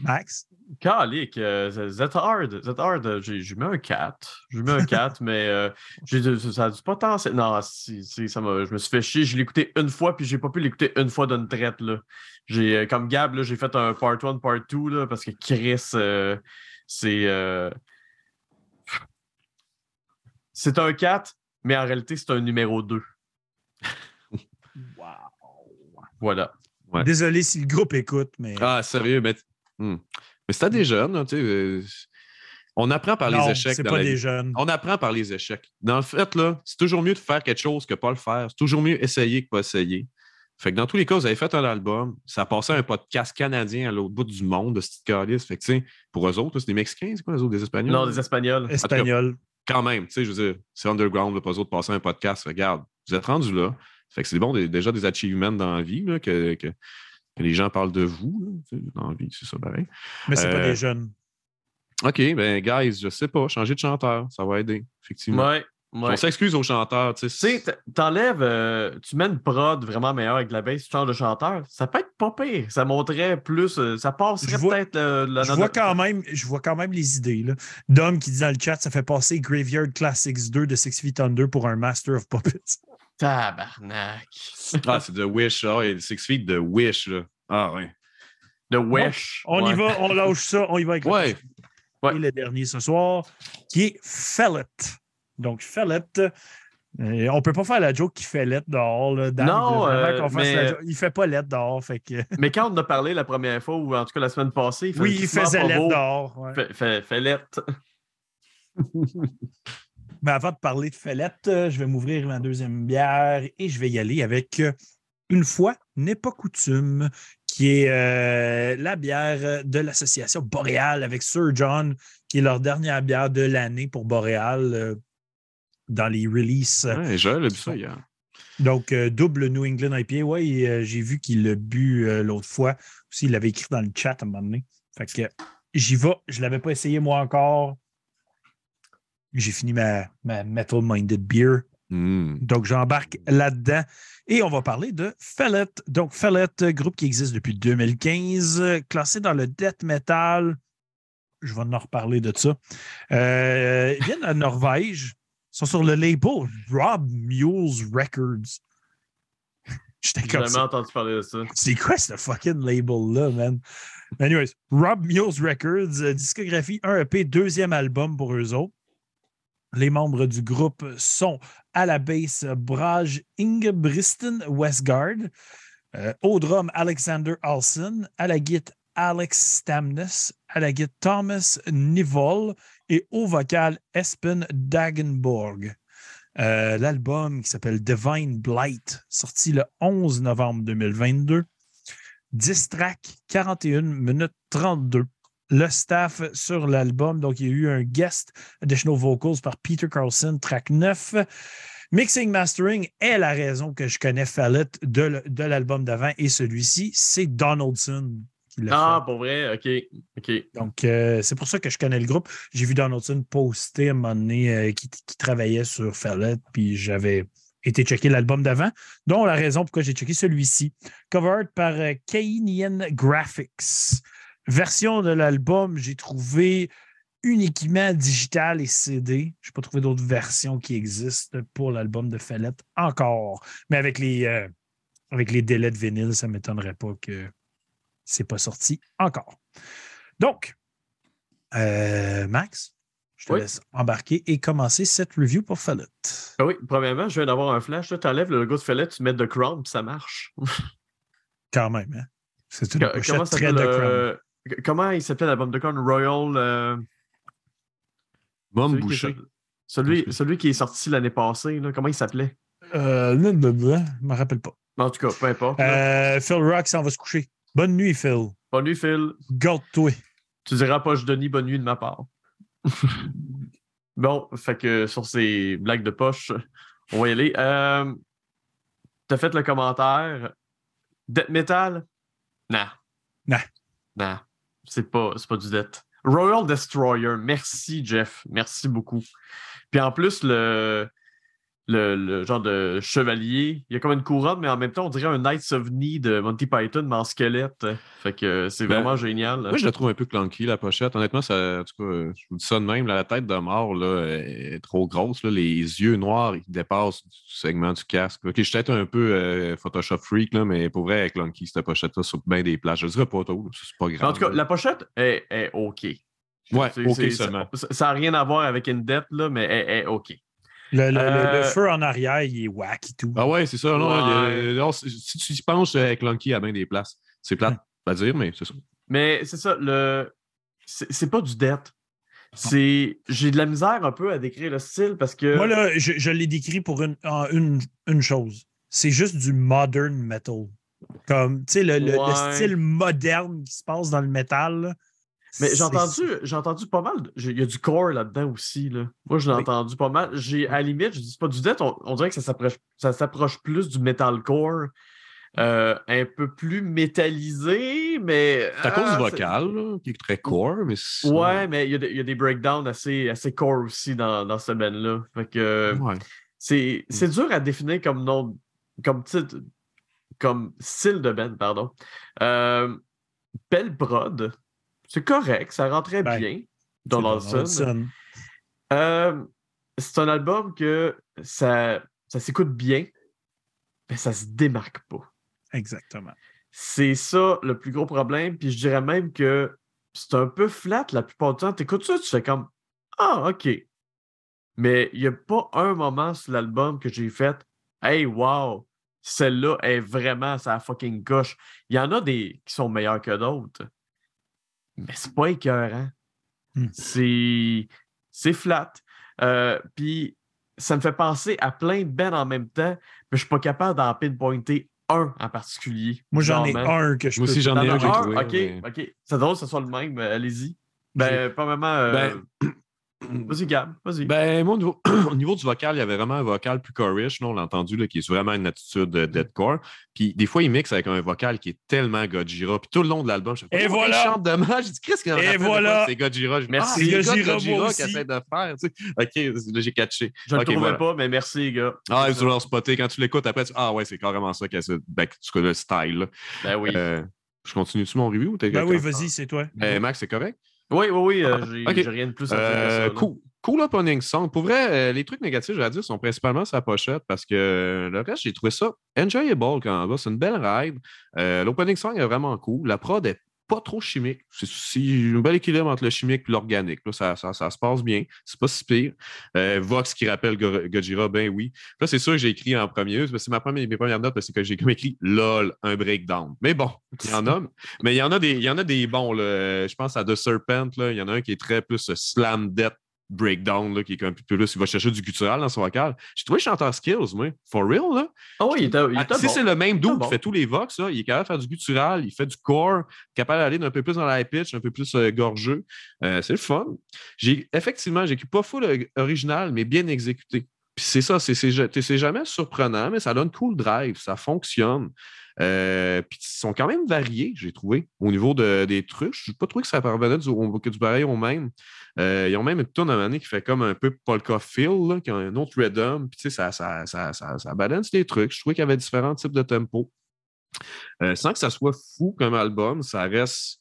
Max? Calique, euh, Z Hard, Z Hard, j'ai j'ai mis un 4. J'ai mis un 4, mais euh, j'ai- ça a du potentiel. Non, si, si, ça m'a- je me suis fait chier. Je l'ai écouté une fois, puis j'ai pas pu l'écouter une fois d'une traite. Là. J'ai, euh, comme Gab, là, j'ai fait un part 1, part 2, là, parce que Chris, euh, c'est. C'est un 4, mais en réalité, c'est un numéro 2. Wow. Voilà. Ouais. Désolé si le groupe écoute, mais. Ah, sérieux, mais. hmm. Mais c'était des jeunes, là, tu sais. euh, On apprend par non, les échecs. c'est dans pas la des vie. jeunes. On apprend par les échecs. Dans le fait, là, c'est toujours mieux de faire quelque chose que pas le faire. C'est toujours mieux essayer que pas essayer. Fait que dans tous les cas, vous avez fait un album, ça passait à un podcast canadien à l'autre bout du monde de cette calice. Fait que, tu sais, pour eux autres, c'est des Mexicains, c'est quoi les autres, des Espagnols? Non, des Espagnols. Espagnol. Quand même, tu sais, je veux dire, c'est underground, là, pas eux autres passer un podcast. Regarde, vous êtes rendus là. Fait que c'est bon, déjà des achievements dans la vie, là, que, que- que les gens parlent de vous. là, dans la vie, c'est ça, pareil. Mais c'est pas Euh, des jeunes. OK, ben, guys, je sais pas, changer de chanteur, ça va aider, effectivement. Ouais. Ouais. On s'excuse aux chanteurs, tu sais. t'enlèves, euh, tu mets une prod vraiment meilleure avec de la bass, tu changes de chanteur, ça peut être pas pire. Ça montrerait plus, euh, ça passerait peut-être euh, la Je vois, quand même, je vois quand même les idées. Là. Dom qui dit dans le chat, ça fait passer Graveyard Classics 2 de Six Feet Under pour un Master of Puppets. Tabarnak. Ah, c'est The Wish, et Six Feet de Wish, là. Ah, ouais. Le Wesh. On y va, on lâche ça, on y va avec le Ouais. Ouais. Et le dernier ce soir, qui est Fellet. Donc, Fellet, euh, on ne peut pas faire la joke qui fait lettre dehors. Là, Non, euh, fasse mais- la. Il fait pas lettre dehors. Fait que... Mais quand on a parlé la première fois, ou en tout cas la semaine passée, il Oui, il faisait lettre dehors. ouais. Fait, fait, fait lettre. Mais avant de parler de Fellette, euh, je vais m'ouvrir ma deuxième bière et je vais y aller avec euh, Une fois n'est pas coutume, qui est euh, la bière de l'association Boréal avec Sir John, qui est leur dernière bière de l'année pour Boréal dans les releases. Ouais, Joël a bu ça hier. Donc, euh, double New England IPA. Oui, euh, j'ai vu qu'il l'a bu euh, l'autre fois. Aussi, il l'avait écrit dans le chat à un moment donné. Fait que j'y vais. Je ne l'avais pas essayé moi encore. J'ai fini ma, ma Metal Minded Beer. Hmm. Donc, j'embarque là-dedans. Et on va parler de Fellet. Donc, Fellet, euh, groupe qui existe depuis 2015, euh, classé dans le death metal. Je vais en reparler de ça. Euh, ils viennent de Norvège. Sont sur le label Rob Mules Records. J'étais J'ai comme jamais ça. entendu parler de ça. C'est quoi ce fucking label-là, man? Anyways, Rob Mules Records, euh, discographie 1 EP, deuxième album pour eux autres. Les membres du groupe sont à la basse Brage Ingebristen Westgard, euh, au drum Alexander Alson, à la guitare Alex Stamnes, à la guitare Thomas Nivol et au vocal Espen Dagenborg. Euh, L'album qui s'appelle Divine Blight, sorti le 11 novembre 2022. 10 tracks, 41 minutes 32. Le staff sur l'album, donc il y a eu un guest additional vocals par Peter Carlson, track 9. Mixing Mastering est la raison que je connais Fallet de, l'album d'avant et celui-ci, c'est Donaldson qui l'a Ah, fait. pour vrai, ok. Donc, euh, c'est pour ça que je connais le groupe. J'ai vu Donaldson poster à un moment donné euh, qui, qui travaillait sur Fallet, puis j'avais été checker l'album d'avant, dont la raison pourquoi j'ai checké celui-ci. Cover art par euh, Kainian Graphics. Version de l'album, j'ai trouvé uniquement digital et CD. Je n'ai pas trouvé d'autres versions qui existent pour l'album de Fallet encore. Mais avec les, euh, avec les délais de vinyle, ça ne m'étonnerait pas que c'est pas sorti encore. Donc, euh, Max, je te Oui. laisse embarquer et commencer cette review pour Fallet. Ah oui, premièrement, je viens d'avoir un flash. Tu enlèves le logo de Fellet, tu mets The Crown, puis ça marche. Quand même, hein? C'est une pochette Comment, très s'appelle, de Crown. euh, comment il s'appelait l'album de Crown? Royal. euh, Mom celui, qui est, Boucher. sorti- celui, celui qui est sorti l'année passée, là, comment il s'appelait? Euh, je me rappelle pas. En tout cas, peu importe. Euh, Phil Rock s'en va se coucher. Bonne nuit, Phil. Bonne nuit, Phil. Garde-toi. Tu diras pas, je Denis, bonne nuit de ma part. bon, fait que sur ces blagues de poche, On va y aller. Euh, T'as fait le commentaire. Death Metal? Non. Non. Non. C'est pas, pas du Death. Royal Destroyer. Merci, Jeff. Merci beaucoup. Puis en plus, le, le, le genre de chevalier, il y a comme une couronne, mais en même temps, on dirait un Knights of Knee de Monty Python, mais en squelette. Fait que c'est Ben, vraiment génial. Moi, je la trouve un peu clunky, la pochette. Honnêtement, ça, en tout cas, je vous dis ça de même. La tête de mort là, est trop grosse. là. Les yeux noirs qui dépassent du segment du casque. Ok, je suis peut-être un peu euh, Photoshop freak, là, mais pour vrai, clunky, cette pochette-là, sur bien des places. Je dirais pas trop, là, c'est pas grave. En tout cas, la pochette est, est OK. Ouais, OK seulement. Ça n'a rien à voir avec une dette, là, mais elle est OK. Le, Euh, le feu en arrière, il est whack et tout. Ah ouais, c'est ça. Non, Ouais. a- non, si tu y penses, euh, clunky à bien des places. C'est plate à dire, mais c'est ça. Mais c'est ça, le. C'est pas du. C'est. J'ai de la misère un peu à décrire le style parce que. Moi, là, je, je l'ai décrit pour une, en une, une chose. C'est juste du modern metal. Comme, tu sais, le, le- le Ouais. style moderne qui se passe dans le métal. Mais j'ai entendu, j'ai entendu pas mal. Il y a du core là-dedans aussi. Là. Moi, je l'ai Oui. entendu pas mal. J'ai, à la limite, je dis pas du death, on, on dirait que ça s'approche, ça s'approche plus du metalcore. euh, un peu plus métallisé, mais. C'est à cause ah, du c'est- vocal, là, qui est très core, mais Ouais, mais il y, a y a des breakdowns assez, assez core aussi dans, dans ce band-là. Fait que Ouais. c'est, Mm. c'est dur à définir comme nom, comme titre, comme style de band, pardon. Euh, Belle prod, c'est correct, ça rentrait Ben, bien. Donaldson. Donaldson. Euh, c'est un album que ça, ça s'écoute bien, mais ça se démarque pas. Exactement. C'est ça le plus gros problème. Puis je dirais même que c'est un peu flat la plupart du temps. Tu écoutes ça, tu fais comme Ah, OK. Mais il n'y a pas un moment sur l'album que j'ai fait Hey, wow, celle-là est vraiment sa fucking coche. Il y en a des qui sont meilleurs que d'autres. Mais c'est pas écœurant. Hmm. C'est. C'est flat. Euh, Puis ça me fait penser à plein de bands en même temps, mais je suis pas capable d'en pinpointer un en particulier. Moi, j'en ai un que je Moi peux aussi, j'en ai un que j'ai un? trouvé. Ok, mais- ok. C'est drôle que ce soit le même. euh, Allez-y. Ben, pas vraiment. euh, Ben, Vas-y, Gab. Vas-y. Ben, moi, au niveau, au niveau du vocal, il y avait vraiment un vocal plus chorish, non, on l'a entendu, là, qui est vraiment une attitude de deadcore. Puis des fois, il mixe avec un vocal qui est tellement Gojira. Puis tout le long de l'album, je fais Et Oh, voilà! Il chante de mal. J'ai dit, Chris, qu'il en Et voilà! C'est Gojira? Je me dis, Merci. Ah, c'est le Gojira, qui essaie de faire. Tu sais. OK, là, j'ai catché. je le ok, trouvais voilà. pas, mais merci, les gars. Ah, sont leur spoté. Quand tu l'écoutes après, tu Ah, ouais, c'est carrément ça qu'elle se. Ben, tu connais le style. là. Ben oui. Euh, je continue-tu mon review ou t'as Ben oui, vas-y, c'est toi. Ben, Max, c'est correct? Oui, oui, oui. euh, j'ai ok. j'ai rien de plus à dire que ça. Euh, là. cool. Cool opening song. Pour vrai, euh, les trucs négatifs, je vais dire, sont principalement sa pochette parce que le reste, j'ai trouvé ça enjoyable quand même. C'est une belle ride. L'opening song est vraiment cool. La prod est pas trop chimique. C'est un bel équilibre entre le chimique et l'organique. Ça, ça, ça se passe bien. C'est pas si pire. Euh, Vox qui rappelle Go- Gojira, ben oui. Là, c'est sûr que j'ai écrit en premier. C'est ma première, mes premières notes, c'est que j'ai comme écrit LOL, un breakdown. Mais bon, il y en a. mais il y en a des, il y en a des bons. Là. Je pense à The Serpent. Là. Il y en a un qui est très plus euh, slam death breakdown, là, qui est comme plus plus, il va chercher du guttural dans son vocal. J'ai trouvé le chanteur skills, moi. For real, là. Ah oui, il était, il Ah, était si bon. c'est le même dude bon. qui fait tous les vox, là, il est capable de faire du guttural, il fait du core, capable d'aller d'un peu plus dans la high pitch, un peu plus euh, gorgeux. Euh, c'est le fun. J'ai effectivement, j'ai pas full euh, original, mais bien exécuté. Puis c'est ça, c'est c'est ja- c'est jamais surprenant, mais ça donne cool drive, ça fonctionne. Euh, puis ils sont quand même variés, j'ai trouvé, au niveau de- des trucs. Je n'ai pas trouvé que ça parvenait du, que du pareil au même. Euh, ils ont même une tonne à un qui fait comme un peu polka feel, là, qui a un autre rhythm. Puis tu sais, ça, ça, ça, ça, ça balance les trucs. Je trouvais qu'il y avait différents types de tempo. Euh, sans que ça soit fou comme album, ça reste.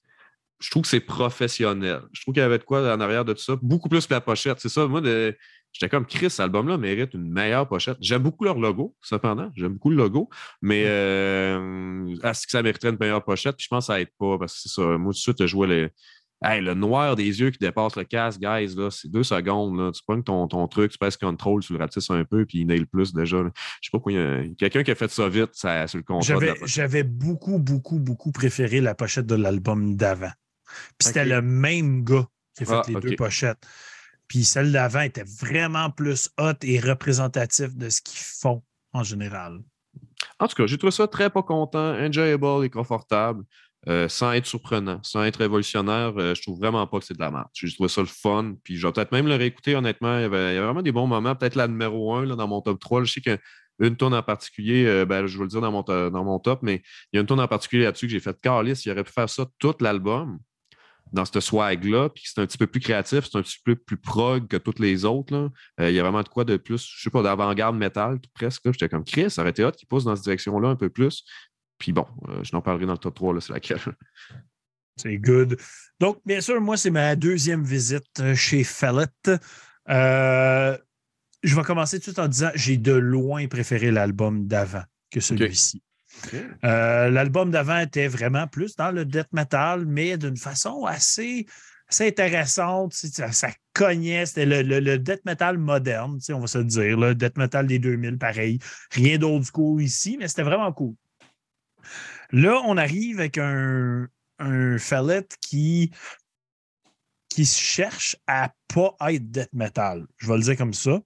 Je trouve que c'est professionnel. Je trouve qu'il y avait de quoi en arrière de tout ça. Beaucoup plus que la pochette. C'est ça, moi, de- j'étais comme Chris, cet album-là mérite une meilleure pochette. J'aime beaucoup leur logo, cependant. J'aime beaucoup le logo. Mais euh, est-ce que ça mériterait une meilleure pochette? Puis je pense que ça aide pas parce que c'est ça. Moi, tout de suite, je vois les. Hey, le noir des yeux qui dépasse le casque, guys, là, c'est deux secondes. Là. Tu prends ton, ton truc, tu passes contrôle, tu le ratisses un peu, puis il nail plus déjà. là. Je sais pas pourquoi il y a quelqu'un qui a fait ça vite ça, sur le la J'avais, beaucoup, beaucoup, beaucoup préféré la pochette de l'album d'avant. Puis c'était le même gars qui a fait Ah, les deux pochettes. Puis celle d'avant était vraiment plus hot et représentatif de ce qu'ils font en général. En tout cas, j'ai trouvé ça très pas content, enjoyable et confortable. Euh, sans être surprenant, sans être révolutionnaire, euh, je trouve vraiment pas que c'est de la merde. Je trouve ça le fun. Puis je vais peut-être même le réécouter, honnêtement. Il y, avait, vraiment des bons moments. Peut-être la numéro 1 là, dans mon top 3. Je sais qu'une tonne en particulier, euh, ben, je vais le dire dans mon, dans mon top, mais il y a une tonne en particulier là-dessus que j'ai fait Carlis, il aurait pu faire ça tout l'album dans ce swag-là, puis c'est un petit peu plus créatif, c'est un petit peu plus prog que toutes les autres. il y a vraiment de quoi de plus, je sais pas, d'avant-garde métal, tout presque. J'étais comme Chris, été hot qui pousse dans cette direction-là un peu plus. Puis bon, euh, je n'en parlerai dans le top 3, là, c'est laquelle. C'est good. Donc, bien sûr, moi, c'est ma deuxième visite euh, chez Fallett. Euh, je vais commencer tout de suite en disant j'ai de loin préféré l'album d'avant que celui-ci. Euh, l'album d'avant était vraiment plus dans le death metal, mais d'une façon assez, assez intéressante. Ça, ça cognait, c'était le, le- le death metal moderne, on va se le dire, le death metal des 2000, pareil. Rien d'autre school ici, mais c'était vraiment cool. Là, on arrive avec un, un qui, qui cherche à pas être death metal. Je vais le dire comme ça.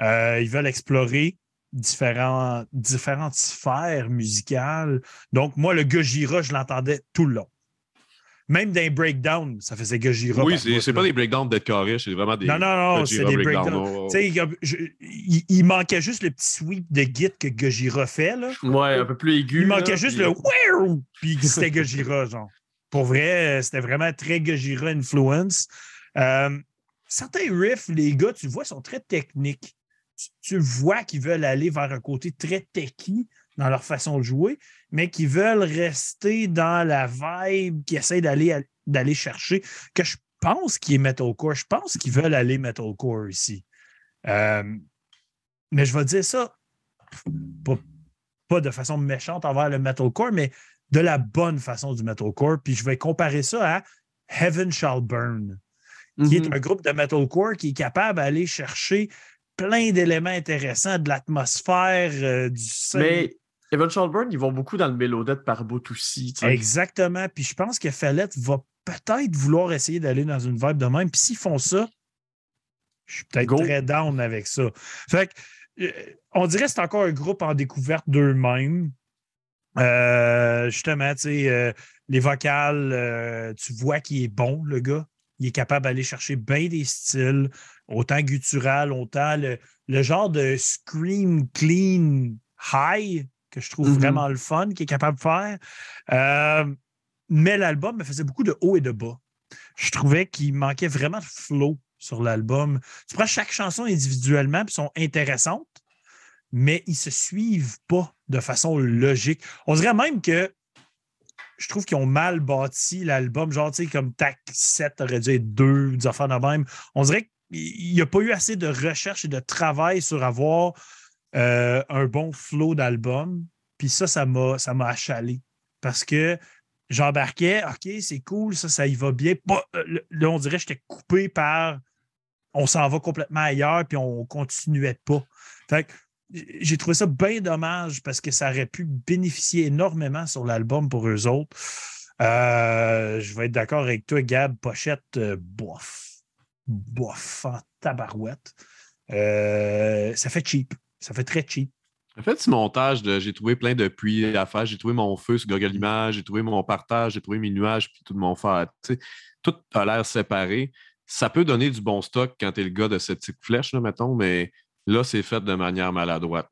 Euh, ils veulent explorer différentes sphères musicales. Donc, moi, le Gojira, je l'entendais tout le long. Même dans les breakdowns, ça faisait Gojira. oui, par c'est pas des breakdowns d'être carré, c'est vraiment des. Non, non, non, c'est des breakdowns, breakdowns. oh, oh. Tu sais, il, manquait juste le petit sweep de git que Gojira fait. Là. Ouais, un peu plus aigu. Il manquait juste puis- le wow! Puis c'était Gojira, genre. Pour vrai, euh, c'était vraiment très Gojira influence. Euh, certains riffs, les gars, tu vois, sont très techniques. Tu, tu vois qu'ils veulent aller vers un côté très techy dans leur façon de jouer, mais qui veulent rester dans la vibe, qui essaient d'aller d'aller chercher, que je pense qui est metalcore. Je pense qu'ils veulent aller metalcore ici. Euh, mais je vais dire ça pas, pas de façon méchante envers le metalcore, mais de la bonne façon du metalcore. Puis je vais comparer ça à Heaven Shall Burn, qui est un groupe de metalcore qui est capable d'aller chercher plein d'éléments intéressants, de l'atmosphère, euh, du. Mais Evan Burn, ils vont beaucoup dans le mélodette par bout aussi. tu sais. Exactement. Puis je pense que Fallette va peut-être vouloir essayer d'aller dans une vibe de même. Puis s'ils font ça, je suis peut-être très down avec ça. Fait que, euh, on dirait que c'est encore un groupe en découverte d'eux-mêmes. Euh, justement, tu sais, euh, les vocales, euh, tu vois qu'il est bon, le gars. Il est capable d'aller chercher bien des styles, autant guttural, autant le, le genre de scream clean high que je trouve Mhm. vraiment le fun qu'il est capable de faire. Euh, mais l'album me faisait beaucoup de haut et de bas. Je trouvais qu'il manquait vraiment de flow sur l'album. Tu prends chaque chanson individuellement, puis sont intéressantes, mais ils se suivent pas de façon logique. On dirait même que je trouve qu'ils ont mal bâti l'album. Genre, tu sais, comme TAC 7 aurait dû être 2, des affaires de même. On dirait qu'il n'y a pas eu assez de recherche et de travail sur avoir euh, un bon flow d'album. Puis ça, ça m'a ça m'a achalé. Parce que j'embarquais, OK, c'est cool, ça, ça y va bien. Euh, là, on dirait que j'étais coupé par on s'en va complètement ailleurs, puis on continuait pas. Fait j'ai trouvé ça bien dommage parce que ça aurait pu bénéficier énormément sur l'album pour eux autres. Euh, je vais être d'accord avec toi, Gab. Pochette, bof. Bof en tabarouette. Ça fait cheap. Ça fait très cheap. En fait, ce montage, de- j'ai trouvé plein de puits à faire. J'ai trouvé mon feu sur Google Images, j'ai trouvé mon partage, j'ai trouvé mes nuages, puis tout mon fer. Tout a l'air séparé. Ça peut donner du bon stock quand tu es le gars de cette petite flèche, là, mettons, mais là, c'est fait de manière maladroite.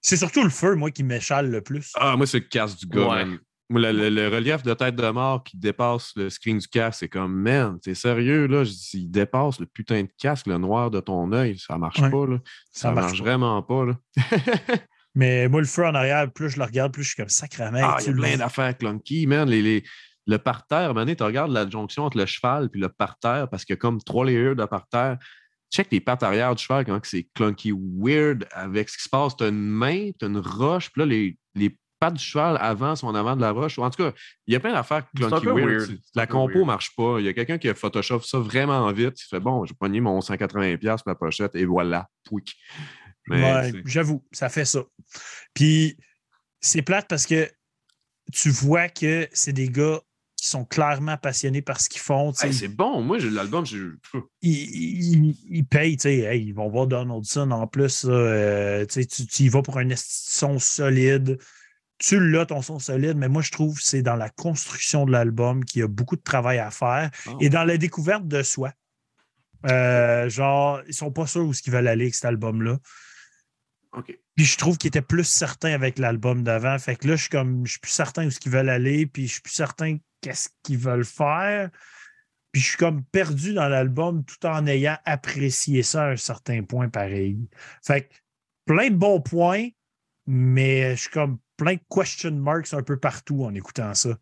C'est surtout le feu, moi, qui m'échale le plus. Ah, moi, c'est le casse du gars, Ouais. Le, le- le relief de tête de mort qui dépasse le screen du casque, c'est comme, man, t'es sérieux, là? Je dis, il dépasse le putain de casque, le noir de ton œil, ça marche Ouais. pas, là. Ça, marche marche pas. vraiment pas, là. Mais moi, le feu en arrière, plus je le regarde, plus je suis comme sacrament. Ah, il y a plein d'affaires clunky, man. Les, les- le parterre, tu regardes la jonction entre le cheval et le parterre parce qu'il y a comme trois layers de parterre. Check les pattes arrière du cheval, comment que c'est clunky weird avec ce qui se passe. Tu as une main, tu as une roche, puis là, les, les pattes du cheval avancent en avant de la roche. En tout cas, il y a plein d'affaires clunky weird. weird. La compo weird. marche pas. Il y a quelqu'un qui a Photoshop ça vraiment vite. Il fait bon, j'ai pogné mon 180$ pour la pochette et voilà. Pouic. Ouais, j'avoue, ça fait ça. Puis c'est plate parce que tu vois que c'est des gars qui sont clairement passionnés par ce qu'ils font. Hey, c'est bon. Moi, j'ai l'album, ils, ils- ils payent, hey, ils vont voir Donaldson en plus. euh, tu tu, y vas pour un son solide. Tu l'as, ton son solide, mais moi, je trouve que c'est dans la construction de l'album qu'il y a beaucoup de travail à faire Oh. et dans la découverte de soi. Euh, genre, ils sont pas sûrs où ils veulent aller avec cet album-là. OK. Puis je trouve qu'ils étaient plus certains avec l'album d'avant. Fait que là, je suis comme, je suis plus certain où ils veulent aller, puis je suis plus certain qu'est-ce qu'ils veulent faire. Puis je suis comme perdu dans l'album tout en ayant apprécié ça à un certain point pareil. Fait que plein de bons points, mais je suis comme plein de question marks un peu partout en écoutant ça.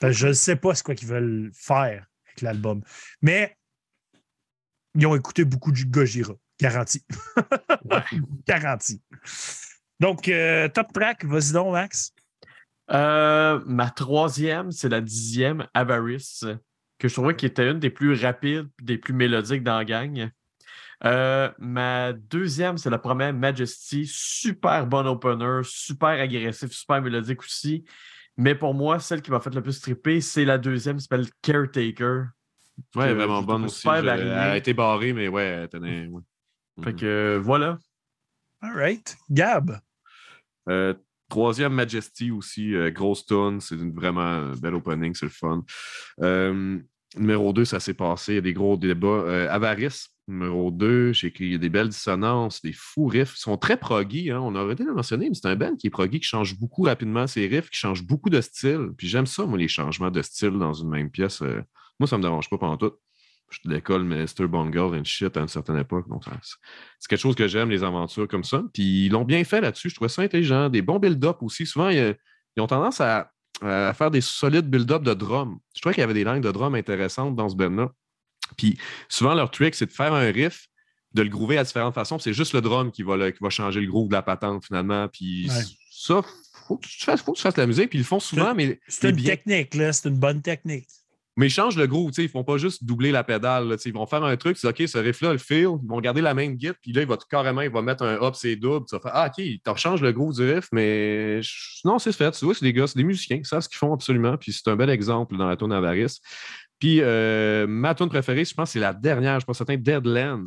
Que je ne sais pas ce qu'ils veulent faire avec l'album. Mais ils ont écouté beaucoup de Gojira. Garanti. Garanti. Donc, euh, top track, vas-y donc, Max. Euh, ma troisième, c'est la dixième, Avarice, que je trouvais qui était une des plus rapides des plus mélodiques dans la gang. Euh, ma deuxième, c'est la première, Majesty. Super bon opener, super agressif, super mélodique aussi. Mais pour moi, celle qui m'a fait le plus tripper, c'est la deuxième, qui s'appelle Caretaker. Ouais, vraiment bonne aussi. Je- elle a été barrée, mais ouais, elle tenait. ouais. Fait Mhm. que euh, voilà. All right. Gab? Euh, troisième Majesty aussi, euh, grosse tune, c'est une vraiment belle opening, c'est le fun. Euh, numéro 2, ça s'est passé, il y a des gros débats. Euh, Avarice, numéro 2, j'ai écrit il y a des belles dissonances, des fous riffs. Ils sont très proggy, hein, on aurait été le mentionner, mais c'est un band qui est proggy, qui change beaucoup rapidement ses riffs, qui change beaucoup de style. Puis j'aime ça, moi, les changements de style dans une même pièce. Euh, moi, ça me dérange pas pendant tout. Je suis de l'école, mais Mr. Bungle and shit à une certaine époque. C'est quelque chose que j'aime, les aventures comme ça. Puis ils l'ont bien fait là-dessus. Je trouvais ça intelligent. Des bons build-up aussi. Souvent, ils, ont tendance à, faire des solides build-up de drum. Je trouvais qu'il y avait des lignes de drum intéressantes dans ce band-là. Puis souvent, leur trick, c'est de faire un riff, de le groover à différentes façons. C'est juste le drum qui va, qui va changer le groove de la patente finalement. Puis Ouais. ça, faut que tu fasses, faut que tu fasses la musique. Puis ils le font souvent, mais, C'est une bien. technique, là. C'est une bonne technique. Mais ils changent le groove, tu sais, ils font pas juste doubler la pédale. là, tu sais, ils vont faire un truc, c'est OK, ce riff-là, le feel, ils vont garder la même git, puis là, il va carrément, il va mettre un up, c'est double. Tu vas faire Ah, OK, il te le groove du riff, mais non, c'est fait. Tu vois, c'est des gars, c'est des musiciens, ils savent ce qu'ils font absolument, puis c'est un bel exemple dans la tune Avarice. Puis euh, ma tune préférée, je pense, c'est la dernière, je pense, certain, Deadlands.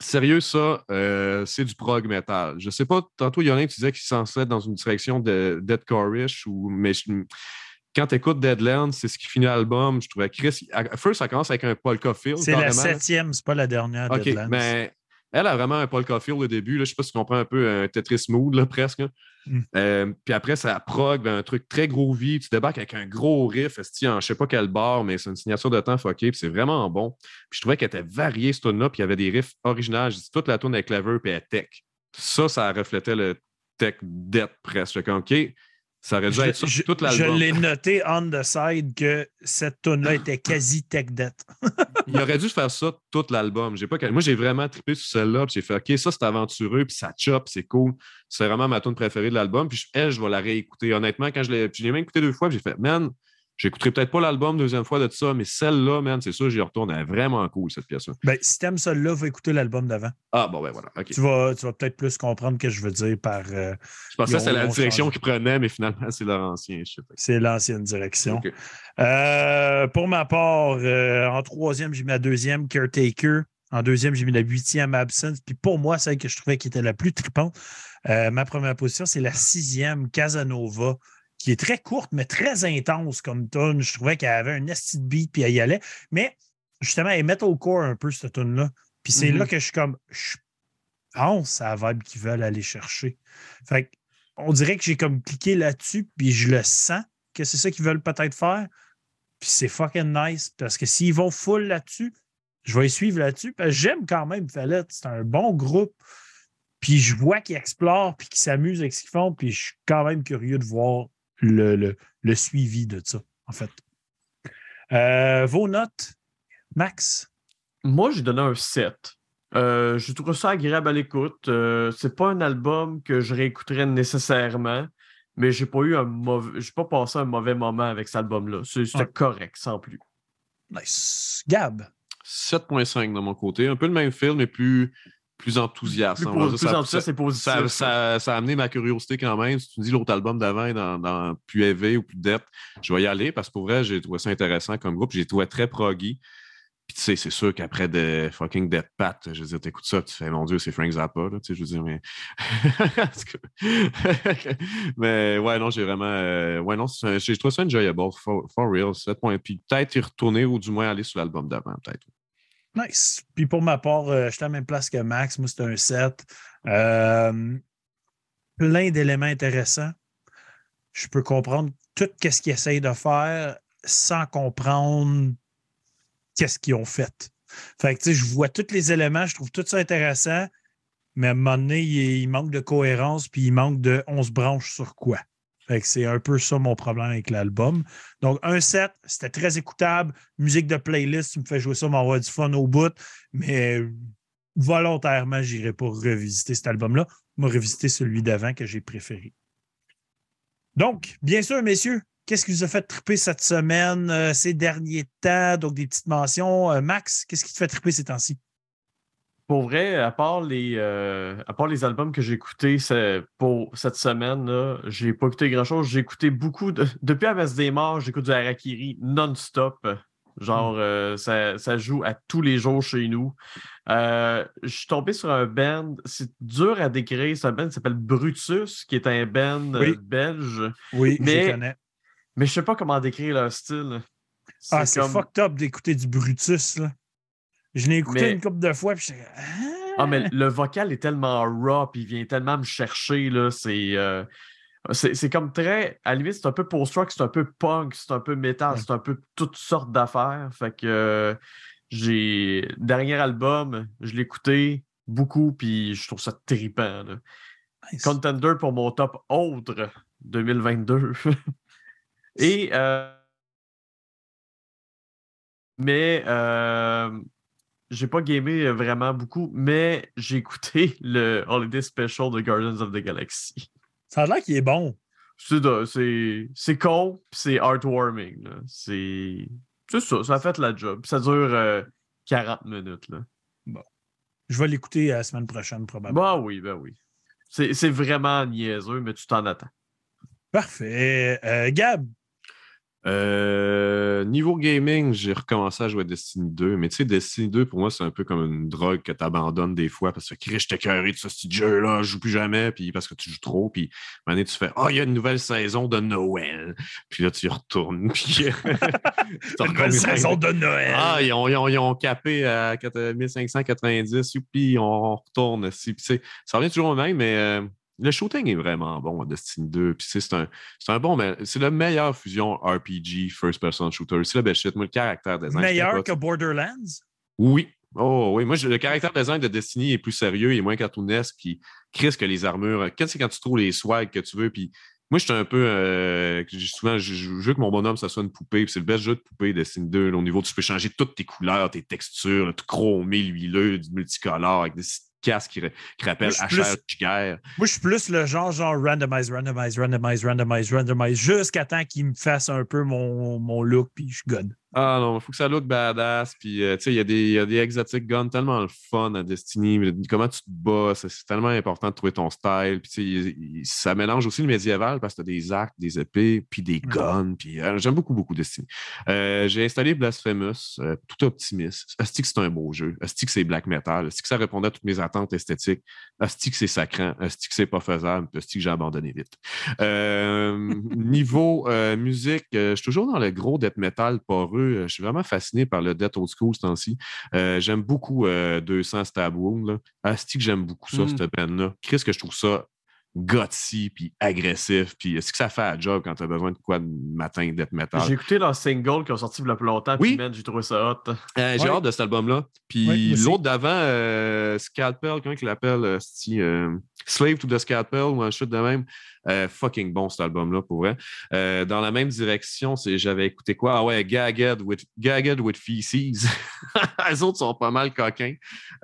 Sérieux, ça, euh, c'est du prog metal. Je sais pas, tantôt, il y en a un qui disait qu'il s'en être dans une direction de deathcore-ish, ou, mais je- quand tu écoutes Deadlands, c'est ce qui finit l'album. Je trouvais Chris. à- First, ça commence avec un polka feel. C'est la septième, c'est pas la dernière. OK, Deadlands. mais elle a vraiment un polka feel au début. Là. Je sais pas si tu comprends un peu un Tetris mood, là, presque. Mm. Euh, puis après, ça prog un truc très groovy. Tu débarques avec un gros riff, en je sais pas quel bar, mais c'est une signature de temps fucké, puis c'est vraiment bon. Puis je trouvais qu'elle était variée, ce tune-là, puis il y avait des riffs originaux. Toute la tune est clever, puis elle tech. Ça, ça reflétait le tech debt presque. OK, ça aurait dû Je, être ça je- toute je l'album. l'ai noté on the side que cette tune-là était quasi tech debt. Il aurait dû faire ça tout l'album. J'ai pas... Moi, j'ai vraiment trippé sur celle-là. J'ai fait OK, ça, c'est aventureux, puis ça chop, c'est cool. C'est vraiment ma tune préférée de l'album. Puis elle, je vais la réécouter. Honnêtement, quand je l'ai. puis Je l'ai même écouté deux fois, j'ai fait, man, j'écouterai peut-être pas l'album deuxième fois de ça, mais celle-là, man, c'est sûr, j'y retourne. Elle est vraiment cool, cette pièce-là. Ben, si t'aimes celle-là, va écouter l'album d'avant. Ah, bon, ben voilà. Tu vas, tu vas peut-être plus comprendre ce que je veux dire par. euh, Je pensais que ont- la direction qu'ils prenaient, mais finalement, c'est leur ancien c'est l'ancienne direction. Euh, pour ma part, euh, en troisième, j'ai mis la deuxième, Caretaker. En deuxième, j'ai mis la huitième, Absence. Puis pour moi, celle que je trouvais qui était la plus tripante, ma première position, c'est la sixième, Casanova, qui est très courte, mais très intense comme tune. Je trouvais qu'elle avait un esti beat, puis elle y allait. Mais justement, elle est metalcore un peu, cette tune-là. Puis c'est là que je suis comme, je pense à la vibe qu'ils veulent aller chercher. Fait on dirait que j'ai comme cliqué là-dessus, puis je le sens que c'est ça qu'ils veulent peut-être faire. Puis c'est fucking nice parce que s'ils vont full là-dessus, je vais les suivre là-dessus. Parce que j'aime quand même Fallette. C'est un bon groupe. Puis je vois qu'ils explorent puis qu'ils s'amusent avec ce qu'ils font. Puis je suis quand même curieux de voir le, le- le suivi de ça, en fait. Euh, vos notes, Max? Moi, j'ai donné un 7. Euh, je trouve ça agréable à l'écoute. Euh, c'est pas un album que je réécouterais nécessairement, mais j'ai pas eu un mauvais. J'ai pas passé un mauvais moment avec cet album-là. C'est- C'était Ouais. correct, sans plus. Nice. Gab? 7.5 de mon côté. Un peu le même film, mais plus, plus enthousiaste. Plus, plus Ça- enthousiaste et positif. ça, ça- ça a amené ma curiosité quand même. Si tu me dis l'autre album d'avant dans, dans plus élevé ou plus depth, je vais y aller parce que pour vrai, j'ai trouvé ça intéressant comme groupe. J'ai trouvé très proggy. Puis tu sais, c'est sûr qu'après de fucking Death Pat, je veux dire, t'écoutes ça, tu fais mon Dieu, c'est Frank Zappa, là, tu sais, je veux dire, mais. mais ouais, non, j'ai vraiment. euh, ouais, non, un- j'ai trouvé ça enjoyable, for, for real, 7 points. Puis peut-être y retourner ou du moins aller sur l'album d'avant, peut-être. Nice. Puis pour ma part, euh, j'étais à la même place que Max. Moi, c'était un 7. Euh, plein d'éléments intéressants. Je peux comprendre tout ce qu'ils essayent de faire sans comprendre qu'est-ce qu'ils ont fait. Fait que, je vois tous les éléments, je trouve tout ça intéressant, mais à un moment donné, il, il manque de cohérence, puis il manque de on se branche sur quoi. C'est un peu ça mon problème avec l'album. Donc, un set, c'était très écoutable. Musique de playlist, tu me fais jouer ça, m'envoie du fun au bout. Mais volontairement, je n'irai pas revisiter cet album-là. Je revisiter celui d'avant que j'ai préféré. Donc, bien sûr, messieurs, qu'est-ce qui vous a fait triper cette semaine, euh, ces derniers temps? Donc, des petites mentions. Euh, Max, qu'est-ce qui te fait triper ces temps-ci? Pour vrai, à part les, euh, à part les albums que j'ai écoutés pour cette semaine, j'ai pas écouté grand-chose. J'ai écouté beaucoup de. Depuis Avest des morts, j'écoute du Harakiri non-stop. Genre, euh, ça, ça joue à tous les jours chez nous. Euh, je suis tombé sur un band, c'est dur à décrire. C'est un band qui s'appelle Brutus, qui est un band Oui. belge. Oui, je Mais- les connais. Mais je sais pas comment décrire leur style. Ah, c'est comme- fucked up d'écouter du Brutus. Là. Je l'ai écouté Mais- une couple de fois, puis j'étais. Ah, mais le vocal est tellement raw, puis il vient tellement me chercher, là. C'est. euh, c'est c'est comme très. À la limite, c'est un peu post-rock, c'est un peu punk, c'est un peu métal, Ouais. c'est un peu toutes sortes d'affaires. Fait que euh, j'ai. Dernier album, je l'ai écouté beaucoup, puis je trouve ça trippant. là. Nice. Contender pour mon top autre 2022. Et. euh, mais. euh, j'ai pas gamé vraiment beaucoup, mais j'ai écouté le Holiday Special de Guardians of the Galaxy. Ça a l'air qu'il est bon. C'est de- C'est c'est con, puis c'est heartwarming. là. C'est c'est ça, ça a fait la job. Ça dure euh, 40 minutes. Là. Je vais l'écouter la semaine prochaine, probablement. Bah oui, ben oui. C'est c'est vraiment niaiseux, mais tu t'en attends. Parfait. Euh, Gab, Euh, niveau gaming, j'ai recommencé à jouer à Destiny 2, mais tu sais, Destiny 2, pour moi, c'est un peu comme une drogue que tu abandonnes des fois parce que Chris, je t'ai de ce petit jeu-là, je joue plus jamais, puis parce que tu joues trop, puis à un moment donné, tu fais Oh, il y a une nouvelle saison de Noël. Puis là, tu y retournes. Puis t'as une nouvelle saison de Noël. Ah, ils ont, ils ont- ils ont capé à 4- 1590, puis on retourne. Puis ça revient toujours au même, mais euh, le shooting est vraiment bon à Destiny 2. Puis c'est un, un bon, mais c'est la meilleure fusion RPG first-person shooter. C'est la belle shit. Moi, le caractère design. Meilleur que Borderlands? Oui. Oh oui, moi je- le caractère design de Destiny est plus sérieux, il est moins cartoonesque, puis Chris que les armures. Quand c'est quand tu trouves les swags que tu veux, puis moi je suis un peu euh, j'ai souvent je, je veux que mon bonhomme ça soit une poupée, puis c'est le best jeu de poupée Destiny 2 là, au niveau tu peux changer toutes tes couleurs, tes textures, là, tout chromé, huileux, du multicolore avec des casques qui, qui rappellent Moi, je suis HR guerre. Moi, je suis plus le genre, genre randomize, randomize, randomize, randomize, randomize, jusqu'à temps qu'il me fasse un peu mon, mon look, puis je god. Ah non, il faut que ça look badass. Puis, euh, tu sais, il y, a des- il y a des exotic guns tellement le fun à Destiny. Comment tu te bats, c'est tellement important de trouver ton style. Puis, tu sais, ça mélange aussi le médiéval parce que tu as des arcs, des épées, puis des guns. Puis, euh, j'aime beaucoup, beaucoup Destiny. Euh, J'ai installé Blasphemous, tout optimiste. Asti que c'est un beau jeu. Asti que c'est black metal. Asti que ça répondait à toutes mes attentes esthétiques. Asti que c'est sacrant. Asti que c'est pas faisable. Puis Asti que j'ai abandonné vite. Niveau musique, je suis toujours dans le gros death metal poreux. Euh, Je suis vraiment fasciné par le death old school ce temps-ci. Euh, j'aime beaucoup euh, 200 Stab Wound. Asti que j'aime beaucoup ça, Mm. cette band-là. Qu'est-ce que je trouve ça gutsy puis agressif. Puis est-ce que ça fait un job quand tu as besoin de quoi de matin death metal? J'ai écouté leur single qui ont sorti il y a plus longtemps, Oui. puis j'ai trouvé ça hot. Euh, J'ai Ouais. hâte de cet album-là. Puis Ouais, l'autre d'avant, euh, Scalpel, comment il l'appelle? euh, euh, Slave to the Scalpel ou un chute de même. Euh, fucking bon cet album-là, pour vrai. Euh, dans la même direction, j'avais écouté quoi? Ah ouais, Gagged with, Gagged with Feces. Les autres sont pas mal coquins.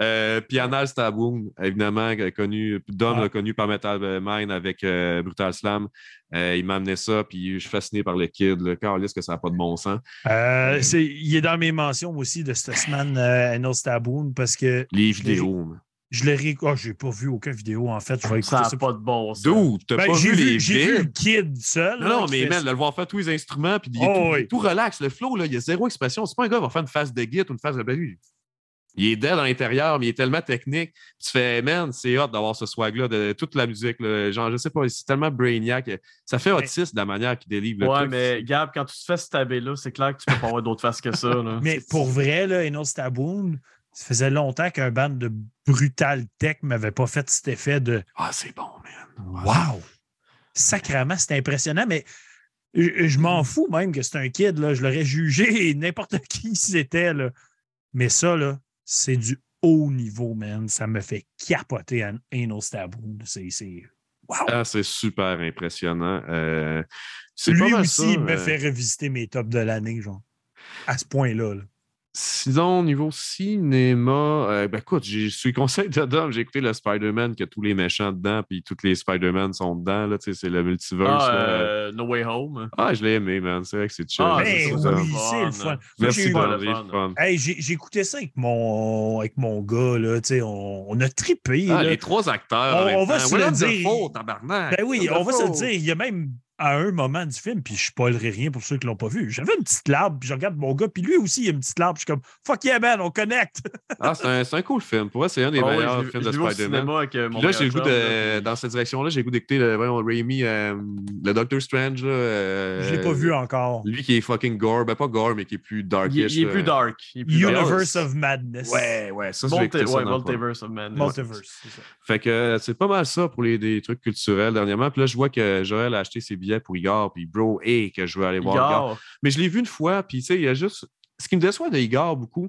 Euh, puis Anal Staboon, évidemment, connu, Dom Ouais. l'a connu par Metal Mine avec euh, Brutal Slam. Euh, il m'a amené ça, puis je suis fasciné par le kid. Le Carlis, que ça n'a pas de bon sens. Euh, il est dans mes mentions aussi de cette semaine, Anal Staboon, parce que Les vidéos. Je l'ai ré... oh, j'ai pas vu aucune vidéo, en fait. Je vais écouter Ça n'a pas de bon sens. D'où? T'as Ben, pas j'ai vu vu, les j'ai vu le kid seul. Non, là, non, qui mais fait man, de le voir faire tous les instruments, puis il est Oh, tout, oui. tout relax. Le flow, là, il y a zéro expression. C'est pas un gars qui va faire une phase de git ou une phase de. Il est dead à l'intérieur, mais il est tellement technique. Tu fais, man, c'est hot d'avoir ce swag-là, de toute la musique. là. Genre, je sais pas, c'est tellement brainiac. Ça fait autiste de la manière qu'il délivre le Ouais, truc. mais Gab, quand tu te fais stabber là, c'est clair que tu peux pas avoir d'autre face que ça. Là. Mais pour vrai, là, Enos Taboon, ça faisait longtemps qu'un band de brutal tech m'avait pas fait cet effet de Ah, c'est bon, man. Wow! Sacrement, c'était impressionnant, mais je, je m'en fous même que c'est un kid. Là. Je l'aurais jugé n'importe qui c'était. Là. Mais ça, là, c'est du haut niveau, man. Ça me fait capoter un Anal. C'est. c'est- Wow! Ah, c'est super impressionnant. Euh, c'est Lui pas mal aussi ça, me euh, fait revisiter mes tops de l'année, genre. À ce point-là. là. Sinon, au niveau cinéma, euh, ben écoute, j'ai- je suis conseil de Dom, j'ai écouté le Spider-Man, que tous les méchants dedans, puis tous les Spider-Man sont dedans, là, tu sais, c'est le multiverse. Ah, là. euh, No Way Home. Ah, je l'ai aimé, man. C'est vrai que c'est chill. Ah, Ben c'est oui, c'est le fun. Merci. Hey, j'ai écouté ça avec mon, avec mon gars. Là, tu sais, on, on a trippé. Ah, là. les trois acteurs. On- va se le dire. Tabarnak. Ben oui, on va se le dire. Il y a même à un moment du film, puis je spoilerai rien pour ceux qui l'ont pas vu. J'avais une petite larme, puis je regarde mon gars, puis lui aussi, il a une petite larme. puis Je suis comme, fuck yeah, man, on connecte. Ah, c'est un, c'est un cool film. Pour moi, c'est un des Ah meilleurs films de Spider-Man. euh, là, j'ai le goût de. là, Dans cette direction-là, j'ai le goût d'écouter le voyons, Raimi, euh, le Doctor Strange. Là, euh, je l'ai pas vu encore. Lui qui est fucking gore. Ben pas gore, mais qui est plus Il, darkish. il est là. plus dark. Il est plus dark. Universe of Madness. Ouais, ouais, ça, Multi- ça ouais. Multiverse of Madness. Multiverse, c'est ça. Fait que c'est pas mal ça pour les des trucs culturels dernièrement. Puis là, je vois que Joël a acheté ses billets pour Igor, puis bro, hey, que je veux aller voir Igor. Igor. Mais je l'ai vu une fois, puis tu sais, il y a juste. Ce qui me déçoit de Igor beaucoup,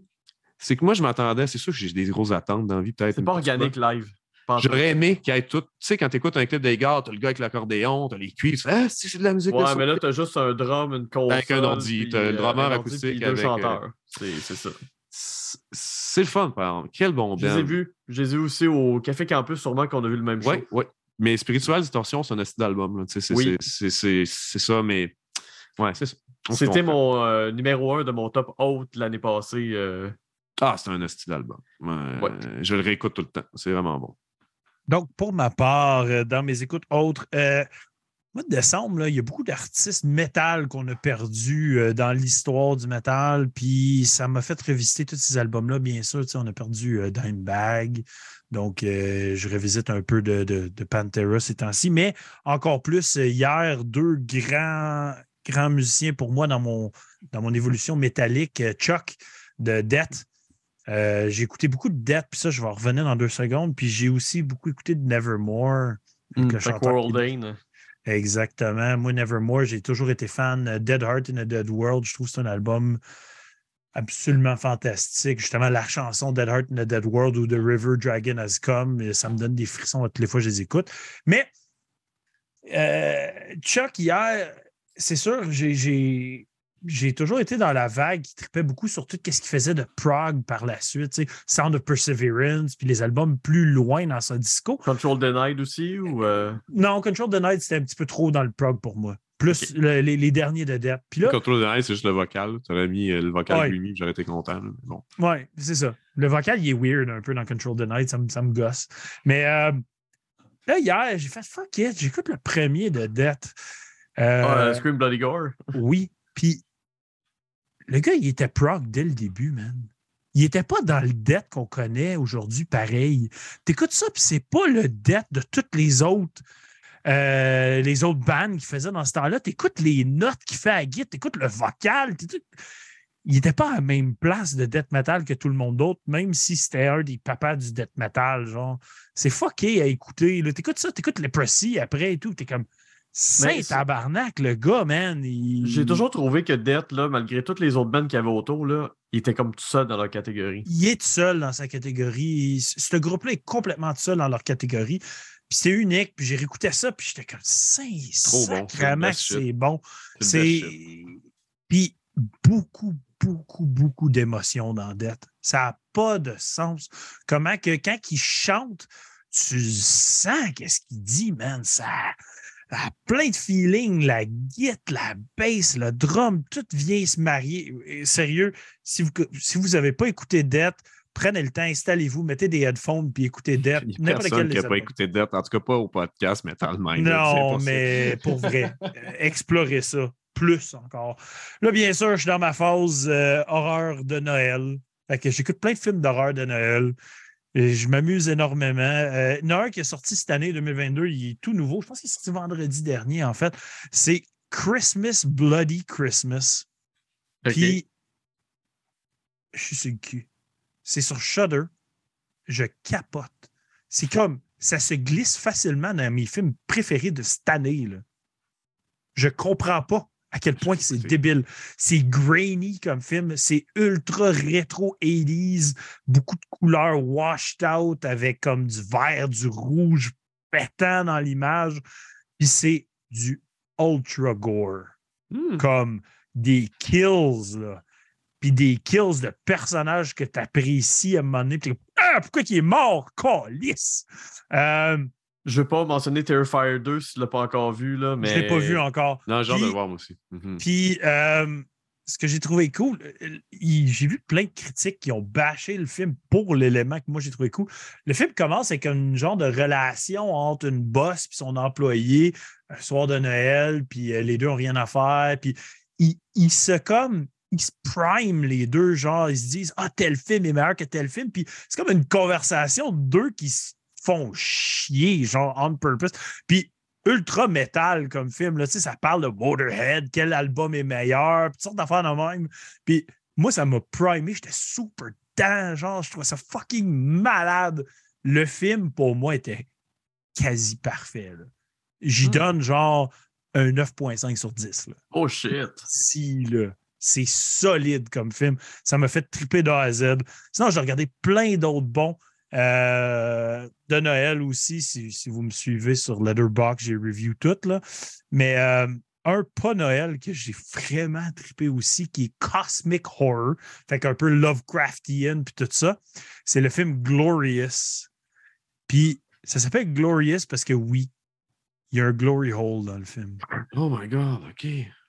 c'est que moi, je m'attendais, c'est sûr que j'ai des grosses attentes dans la vie, peut-être. C'est pas organique live. Pas. J'aurais aimé qu'il y ait tout. Tu sais, quand tu écoutes un clip d'Igor, t'as le gars avec l'accordéon, t'as les fais Ah, c'est de la musique Ouais, mais là, t'as juste un drum, une console. Avec un ordi, t'as le euh, drummer un acoustique deux avec, euh, chanteurs. C'est c'est ça. C'est- le fun, par exemple. Quel bon Je les ai vus. Je les ai vus aussi au Café Campus, sûrement qu'on a vu le même show. Ouais, ouais. Mais Spiritual Distortion, c'est un style d'album. C'est Oui. c'est- c'est- c'est ça, mais. Ouais, c'est ça. C'était mon euh, numéro un de mon top haute l'année passée. euh, Ah, c'est un style d'album. Ouais, Ouais. Je le réécoute tout le temps. C'est vraiment bon. Donc, pour ma part, euh, dans mes écoutes autres, euh, mois de décembre, là, il y a beaucoup d'artistes métal qu'on a perdus euh, dans l'histoire du métal. Puis ça m'a fait revisiter tous ces albums-là, bien sûr. On a perdu euh, Dimebag. Donc, euh, je revisite un peu de, de, de Pantera ces temps-ci. Mais encore plus, euh, hier, deux grands, grands musiciens pour moi dans mon, dans mon évolution métallique, Chuck de Death. J'ai écouté beaucoup de Death, puis ça, je vais en revenir dans deux secondes. Puis j'ai aussi beaucoup écouté de Nevermore. avec le chanteur World. Exactement. Moi, Nevermore, j'ai toujours été fan. Euh, Dead Heart in a Dead World, je trouve que c'est un album absolument fantastique. Justement, la chanson Dead Heart in a Dead World ou The River Dragon Has Come, euh, ça me donne des frissons à toutes les fois que je les écoute. Mais euh, Chuck, hier, c'est sûr, j'ai- j'ai toujours été dans la vague qui tripait beaucoup sur tout ce qu'il faisait de prog par la suite. Sound of Perseverance, puis les albums plus loin dans son disco. Control Denied aussi ou. euh, Non, Control the Night, c'était un petit peu trop dans le prog pour moi. Plus le- les, les derniers de Death. Puis là, Control de Night, c'est juste le vocal. Tu aurais mis euh, le vocal Ouais. Remy, j'aurais été content. Mais Bon. ouais, c'est ça. Le vocal, il est weird un peu dans Control the Night, ça me, ça me gosse. Mais euh, là, hier, j'ai fait fuck it, j'écoute le premier de Death. Euh, ah, euh, Scream Bloody Gore. Oui. Puis le gars, il était prog dès le début, man. Il était pas dans le death qu'on connaît aujourd'hui, pareil. T'écoutes ça, puis c'est pas le death de toutes les autres. euh, les autres bandes qu'il faisait dans ce temps-là, t'écoutes les notes qu'il fait à Git, t'écoutes le vocal. Il n'était pas à la même place de death metal que tout le monde d'autre, même si c'était un des papas du death metal. Genre, c'est fucké à écouter. T'écoutes ça, t'écoutes Leprosy après et tout. T'es comme, c'est- tabarnak, le gars, man. il- J'ai toujours trouvé que Death, là, malgré toutes les autres bands qu'il y avait autour, là, il était comme tout seul dans leur catégorie. il est tout seul dans sa catégorie. Ce groupe-là est complètement tout seul dans leur catégorie. Puis c'est unique. Puis j'ai réécouté ça, puis j'étais comme, c'est Trop bon, c'est bon. C'est. Puis beaucoup, beaucoup, beaucoup d'émotions dans Death. Ça n'a pas de sens. Comment que quand il chante, tu sens qu'est-ce qu'il dit, man. Ça a plein de feeling. La guitare, la bass, le drum, tout vient se marier. Et Sérieux, si vous si vous n'avez pas écouté Death, prenez le temps, installez-vous, mettez des headphones puis écoutez Death. Il n'y a personne qui n'a pas écouté Death, en tout cas pas au podcast, mais dans le même. là, c'est Non, mais pour vrai, euh, explorez ça. Plus encore. Là, bien sûr, je suis dans ma phase euh, horreur de Noël. Fait que j'écoute plein de films d'horreur de Noël. Je m'amuse énormément. Euh, il y en a un qui est sorti cette année 2022, il est tout nouveau. Je pense qu'il est sorti vendredi dernier, en fait. C'est Christmas Bloody Christmas. Puis, je suis sur le cul. C'est sur Shudder. Je capote. C'est comme, ça se glisse facilement dans mes films préférés de cette année. Là. Je comprends pas à quel point c'est débile. C'est grainy comme film. C'est ultra rétro 80s. Beaucoup de couleurs washed out avec comme du vert, du rouge pétant dans l'image. Puis c'est du ultra gore Hmm. comme des kills, là. Puis des kills de personnages que tu apprécies à un moment donné. Puis ah, pourquoi il est mort? Calice! Euh, Je veux pas mentionner Terrifier 2 si tu l'as pas encore vu, là, mais. Je ne l'ai pas vu encore. Non, j'ai hâte de le voir, moi aussi. Mhm. Puis, euh, ce que j'ai trouvé cool, euh, j'ai vu plein de critiques qui ont bâché le film pour l'élément que moi j'ai trouvé cool. Le film commence avec une genre de relation entre une boss et son employé, un soir de Noël, puis euh, les deux ont rien à faire. Puis, ils, ils se comme. Ils se prime les deux, genre, ils se disent Ah, tel film est meilleur que tel film. Puis c'est comme une conversation de deux qui se font chier, genre, on purpose. Puis ultra métal comme film. Là, tu sais, ça parle de Motorhead, quel album est meilleur, puis toutes sortes d'affaires de même. Puis moi, ça m'a primé, j'étais super dedans, genre, je trouvais ça fucking malade. Le film, pour moi, était quasi parfait. là. J'y Hmm. donne genre un 9.5 sur 10. Là. Oh shit. Si, là. C'est solide comme film. Ça m'a fait triper de A à Z. Sinon, j'ai regardé plein d'autres bons. Euh, de Noël aussi, si, si vous me suivez sur Letterboxd, j'ai review tout. Là. Mais euh, un pas Noël que j'ai vraiment trippé aussi, qui est Cosmic Horror, fait qu'un peu Lovecraftian puis tout ça, c'est le film Glorious. Puis ça s'appelle Glorious parce que oui, il y a un glory hole dans le film. Oh my God, OK.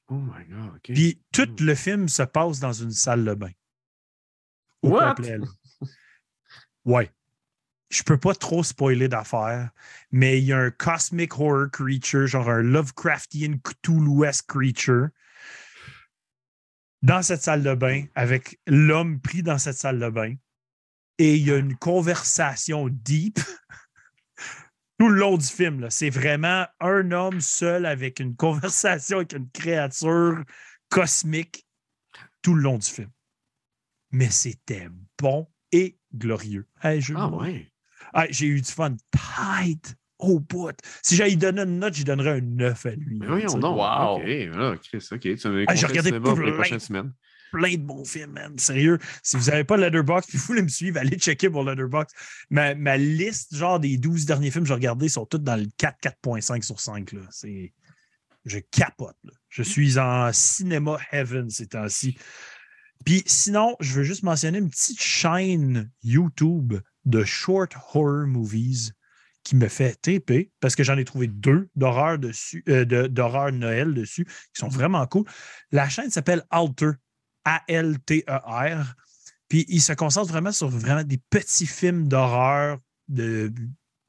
Oh my God, OK. Puis tout le film se passe dans une salle de bain. Au What? complet, là. Ouais. Je peux pas trop spoiler d'affaires, mais il y a un cosmic horror creature, genre un Lovecraftian Cthulhu-esque creature, dans cette salle de bain, avec l'homme pris dans cette salle de bain. Et il y a une conversation deep tout le long du film. C'est vraiment un homme seul avec une conversation avec une créature cosmique tout le long du film. Mais c'était bon et glorieux. Hey, je- Ah ouais. Ah, J'ai eu du fun tight au bout. Si j'allais lui donner une note, j'y donnerais un 9 à lui. Mais voyons donc. Wow. OK, là, Chris, OK. Tu m'as Ah, j'ai regardé pour les plein. prochaines semaines. plein de bons films, man. Sérieux. Si vous n'avez pas Letterboxd, puis vous voulez me suivre, allez checker mon Letterboxd. Ma, ma liste, genre des 12 derniers films que j'ai regardés, sont tous dans le 4, 4.5 sur 5. Là. C'est... Je capote. là. Je suis en cinéma heaven ces temps-ci. Puis sinon, je veux juste mentionner une petite chaîne YouTube de short horror movies qui me fait TP parce que j'en ai trouvé deux d'horreur dessus, euh, de- d'horreur de Noël dessus qui sont vraiment cool. La chaîne s'appelle Alter, A-L-T-E-R. Puis il se concentre vraiment sur vraiment des petits films d'horreur de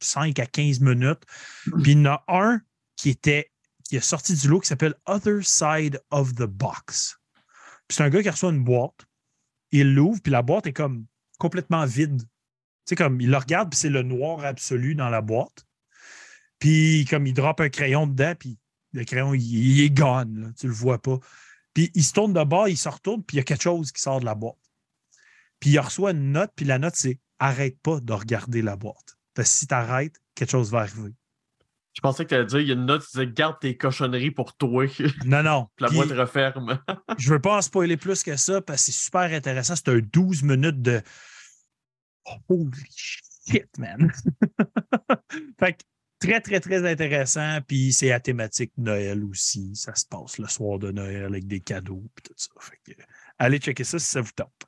5 à 15 minutes. Puis il y en a un qui était qui est sorti du lot qui s'appelle Other Side of the Box. Puis c'est un gars qui reçoit une boîte, il l'ouvre, puis la boîte est comme complètement vide. Tu sais, comme il le regarde, puis c'est le noir absolu dans la boîte. Puis comme il drop un crayon dedans, puis le crayon, il, il est gone, là, tu le vois pas. Puis il se tourne de bord, il se retourne, puis il y a quelque chose qui sort de la boîte. Puis il reçoit une note, puis la note, c'est arrête pas de regarder la boîte. Parce que si tu arrêtes, quelque chose va arriver. Je pensais que tu allais dire, il y a une note qui disait garde tes cochonneries pour toi. Non, non. la Puis boîte referme. je veux pas en spoiler plus que ça parce que c'est super intéressant. C'est un 12 minutes de Holy shit, man. fait que très, très, très intéressant. Puis c'est à thématique Noël aussi. Ça se passe le soir de Noël avec des cadeaux et tout ça. Fait que, allez checker ça si ça vous tente.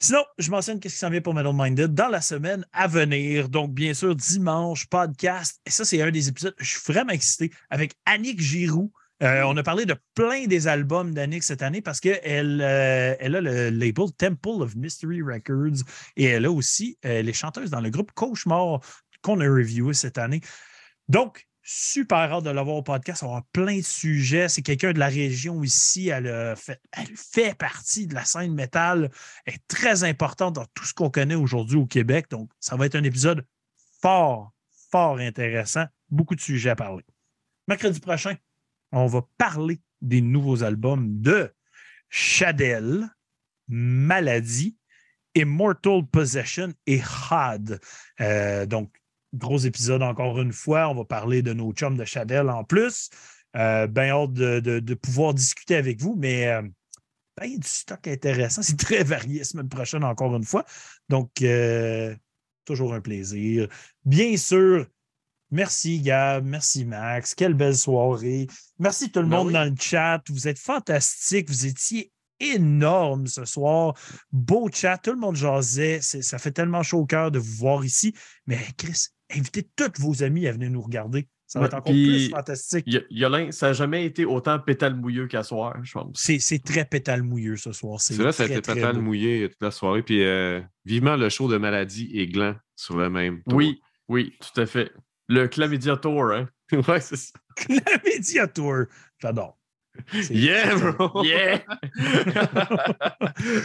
Sinon, je mentionne qu'est-ce qui s'en vient pour Metal Minded dans la semaine à venir. Donc, bien sûr, dimanche, podcast. Et ça, c'est un des épisodes. Je suis vraiment excité avec Annick Giroux Euh, on a parlé de plein des albums d'Annick cette année parce qu'elle euh, a le label Temple of Mystery Records et elle a aussi euh, les chanteuses dans le groupe Cauchemar qu'on a reviewé cette année. Donc, super hâte de l'avoir au podcast. On avoir plein de sujets. C'est quelqu'un de la région ici. Elle, a fait, elle fait partie de la scène métal. Elle est très importante dans tout ce qu'on connaît aujourd'hui au Québec. Donc, ça va être un épisode fort, fort intéressant. Beaucoup de sujets à parler. Mercredi prochain, on va parler des nouveaux albums de Shadell, Maladie, Immortal Possession et Had. Euh, donc, gros épisode encore une fois. On va parler de nos chums de Shadell en plus. Euh, ben hâte de, pouvoir discuter avec vous, mais euh, ben, il y a du stock intéressant. C'est très varié la semaine prochaine, encore une fois. Donc, toujours un plaisir. Bien sûr, Merci Gab, merci Max, quelle belle soirée. Merci tout le ben monde dans le chat. Vous êtes fantastiques, vous étiez énorme ce soir. Beau chat, tout le monde jasait. Ça fait tellement chaud au cœur de vous voir ici. Mais Chris, invitez tous vos amis à venir nous regarder. Ça va être encore plus fantastique. Yolin, ça n'a jamais été autant pétale mouilleux qu'à soir, je pense. C'est très pétale mouilleux ce soir. C'est vrai, ça a été pétale mouilleux toute la soirée. Puis euh, vivement le show de maladie et gland sur le même. Oui, oui, tout à fait. Le Chlamydia Tour, hein? ouais, c'est ça. Chlamydia Tour. J'adore. Yeah, bro! Yeah!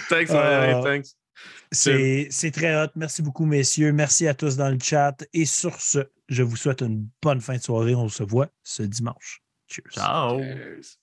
thanks, uh, thanks. C'est très hot. Merci beaucoup, messieurs. Merci à tous dans le chat. Et sur ce, je vous souhaite une bonne fin de soirée. On se voit ce dimanche. Cheers. Ciao. Cheers.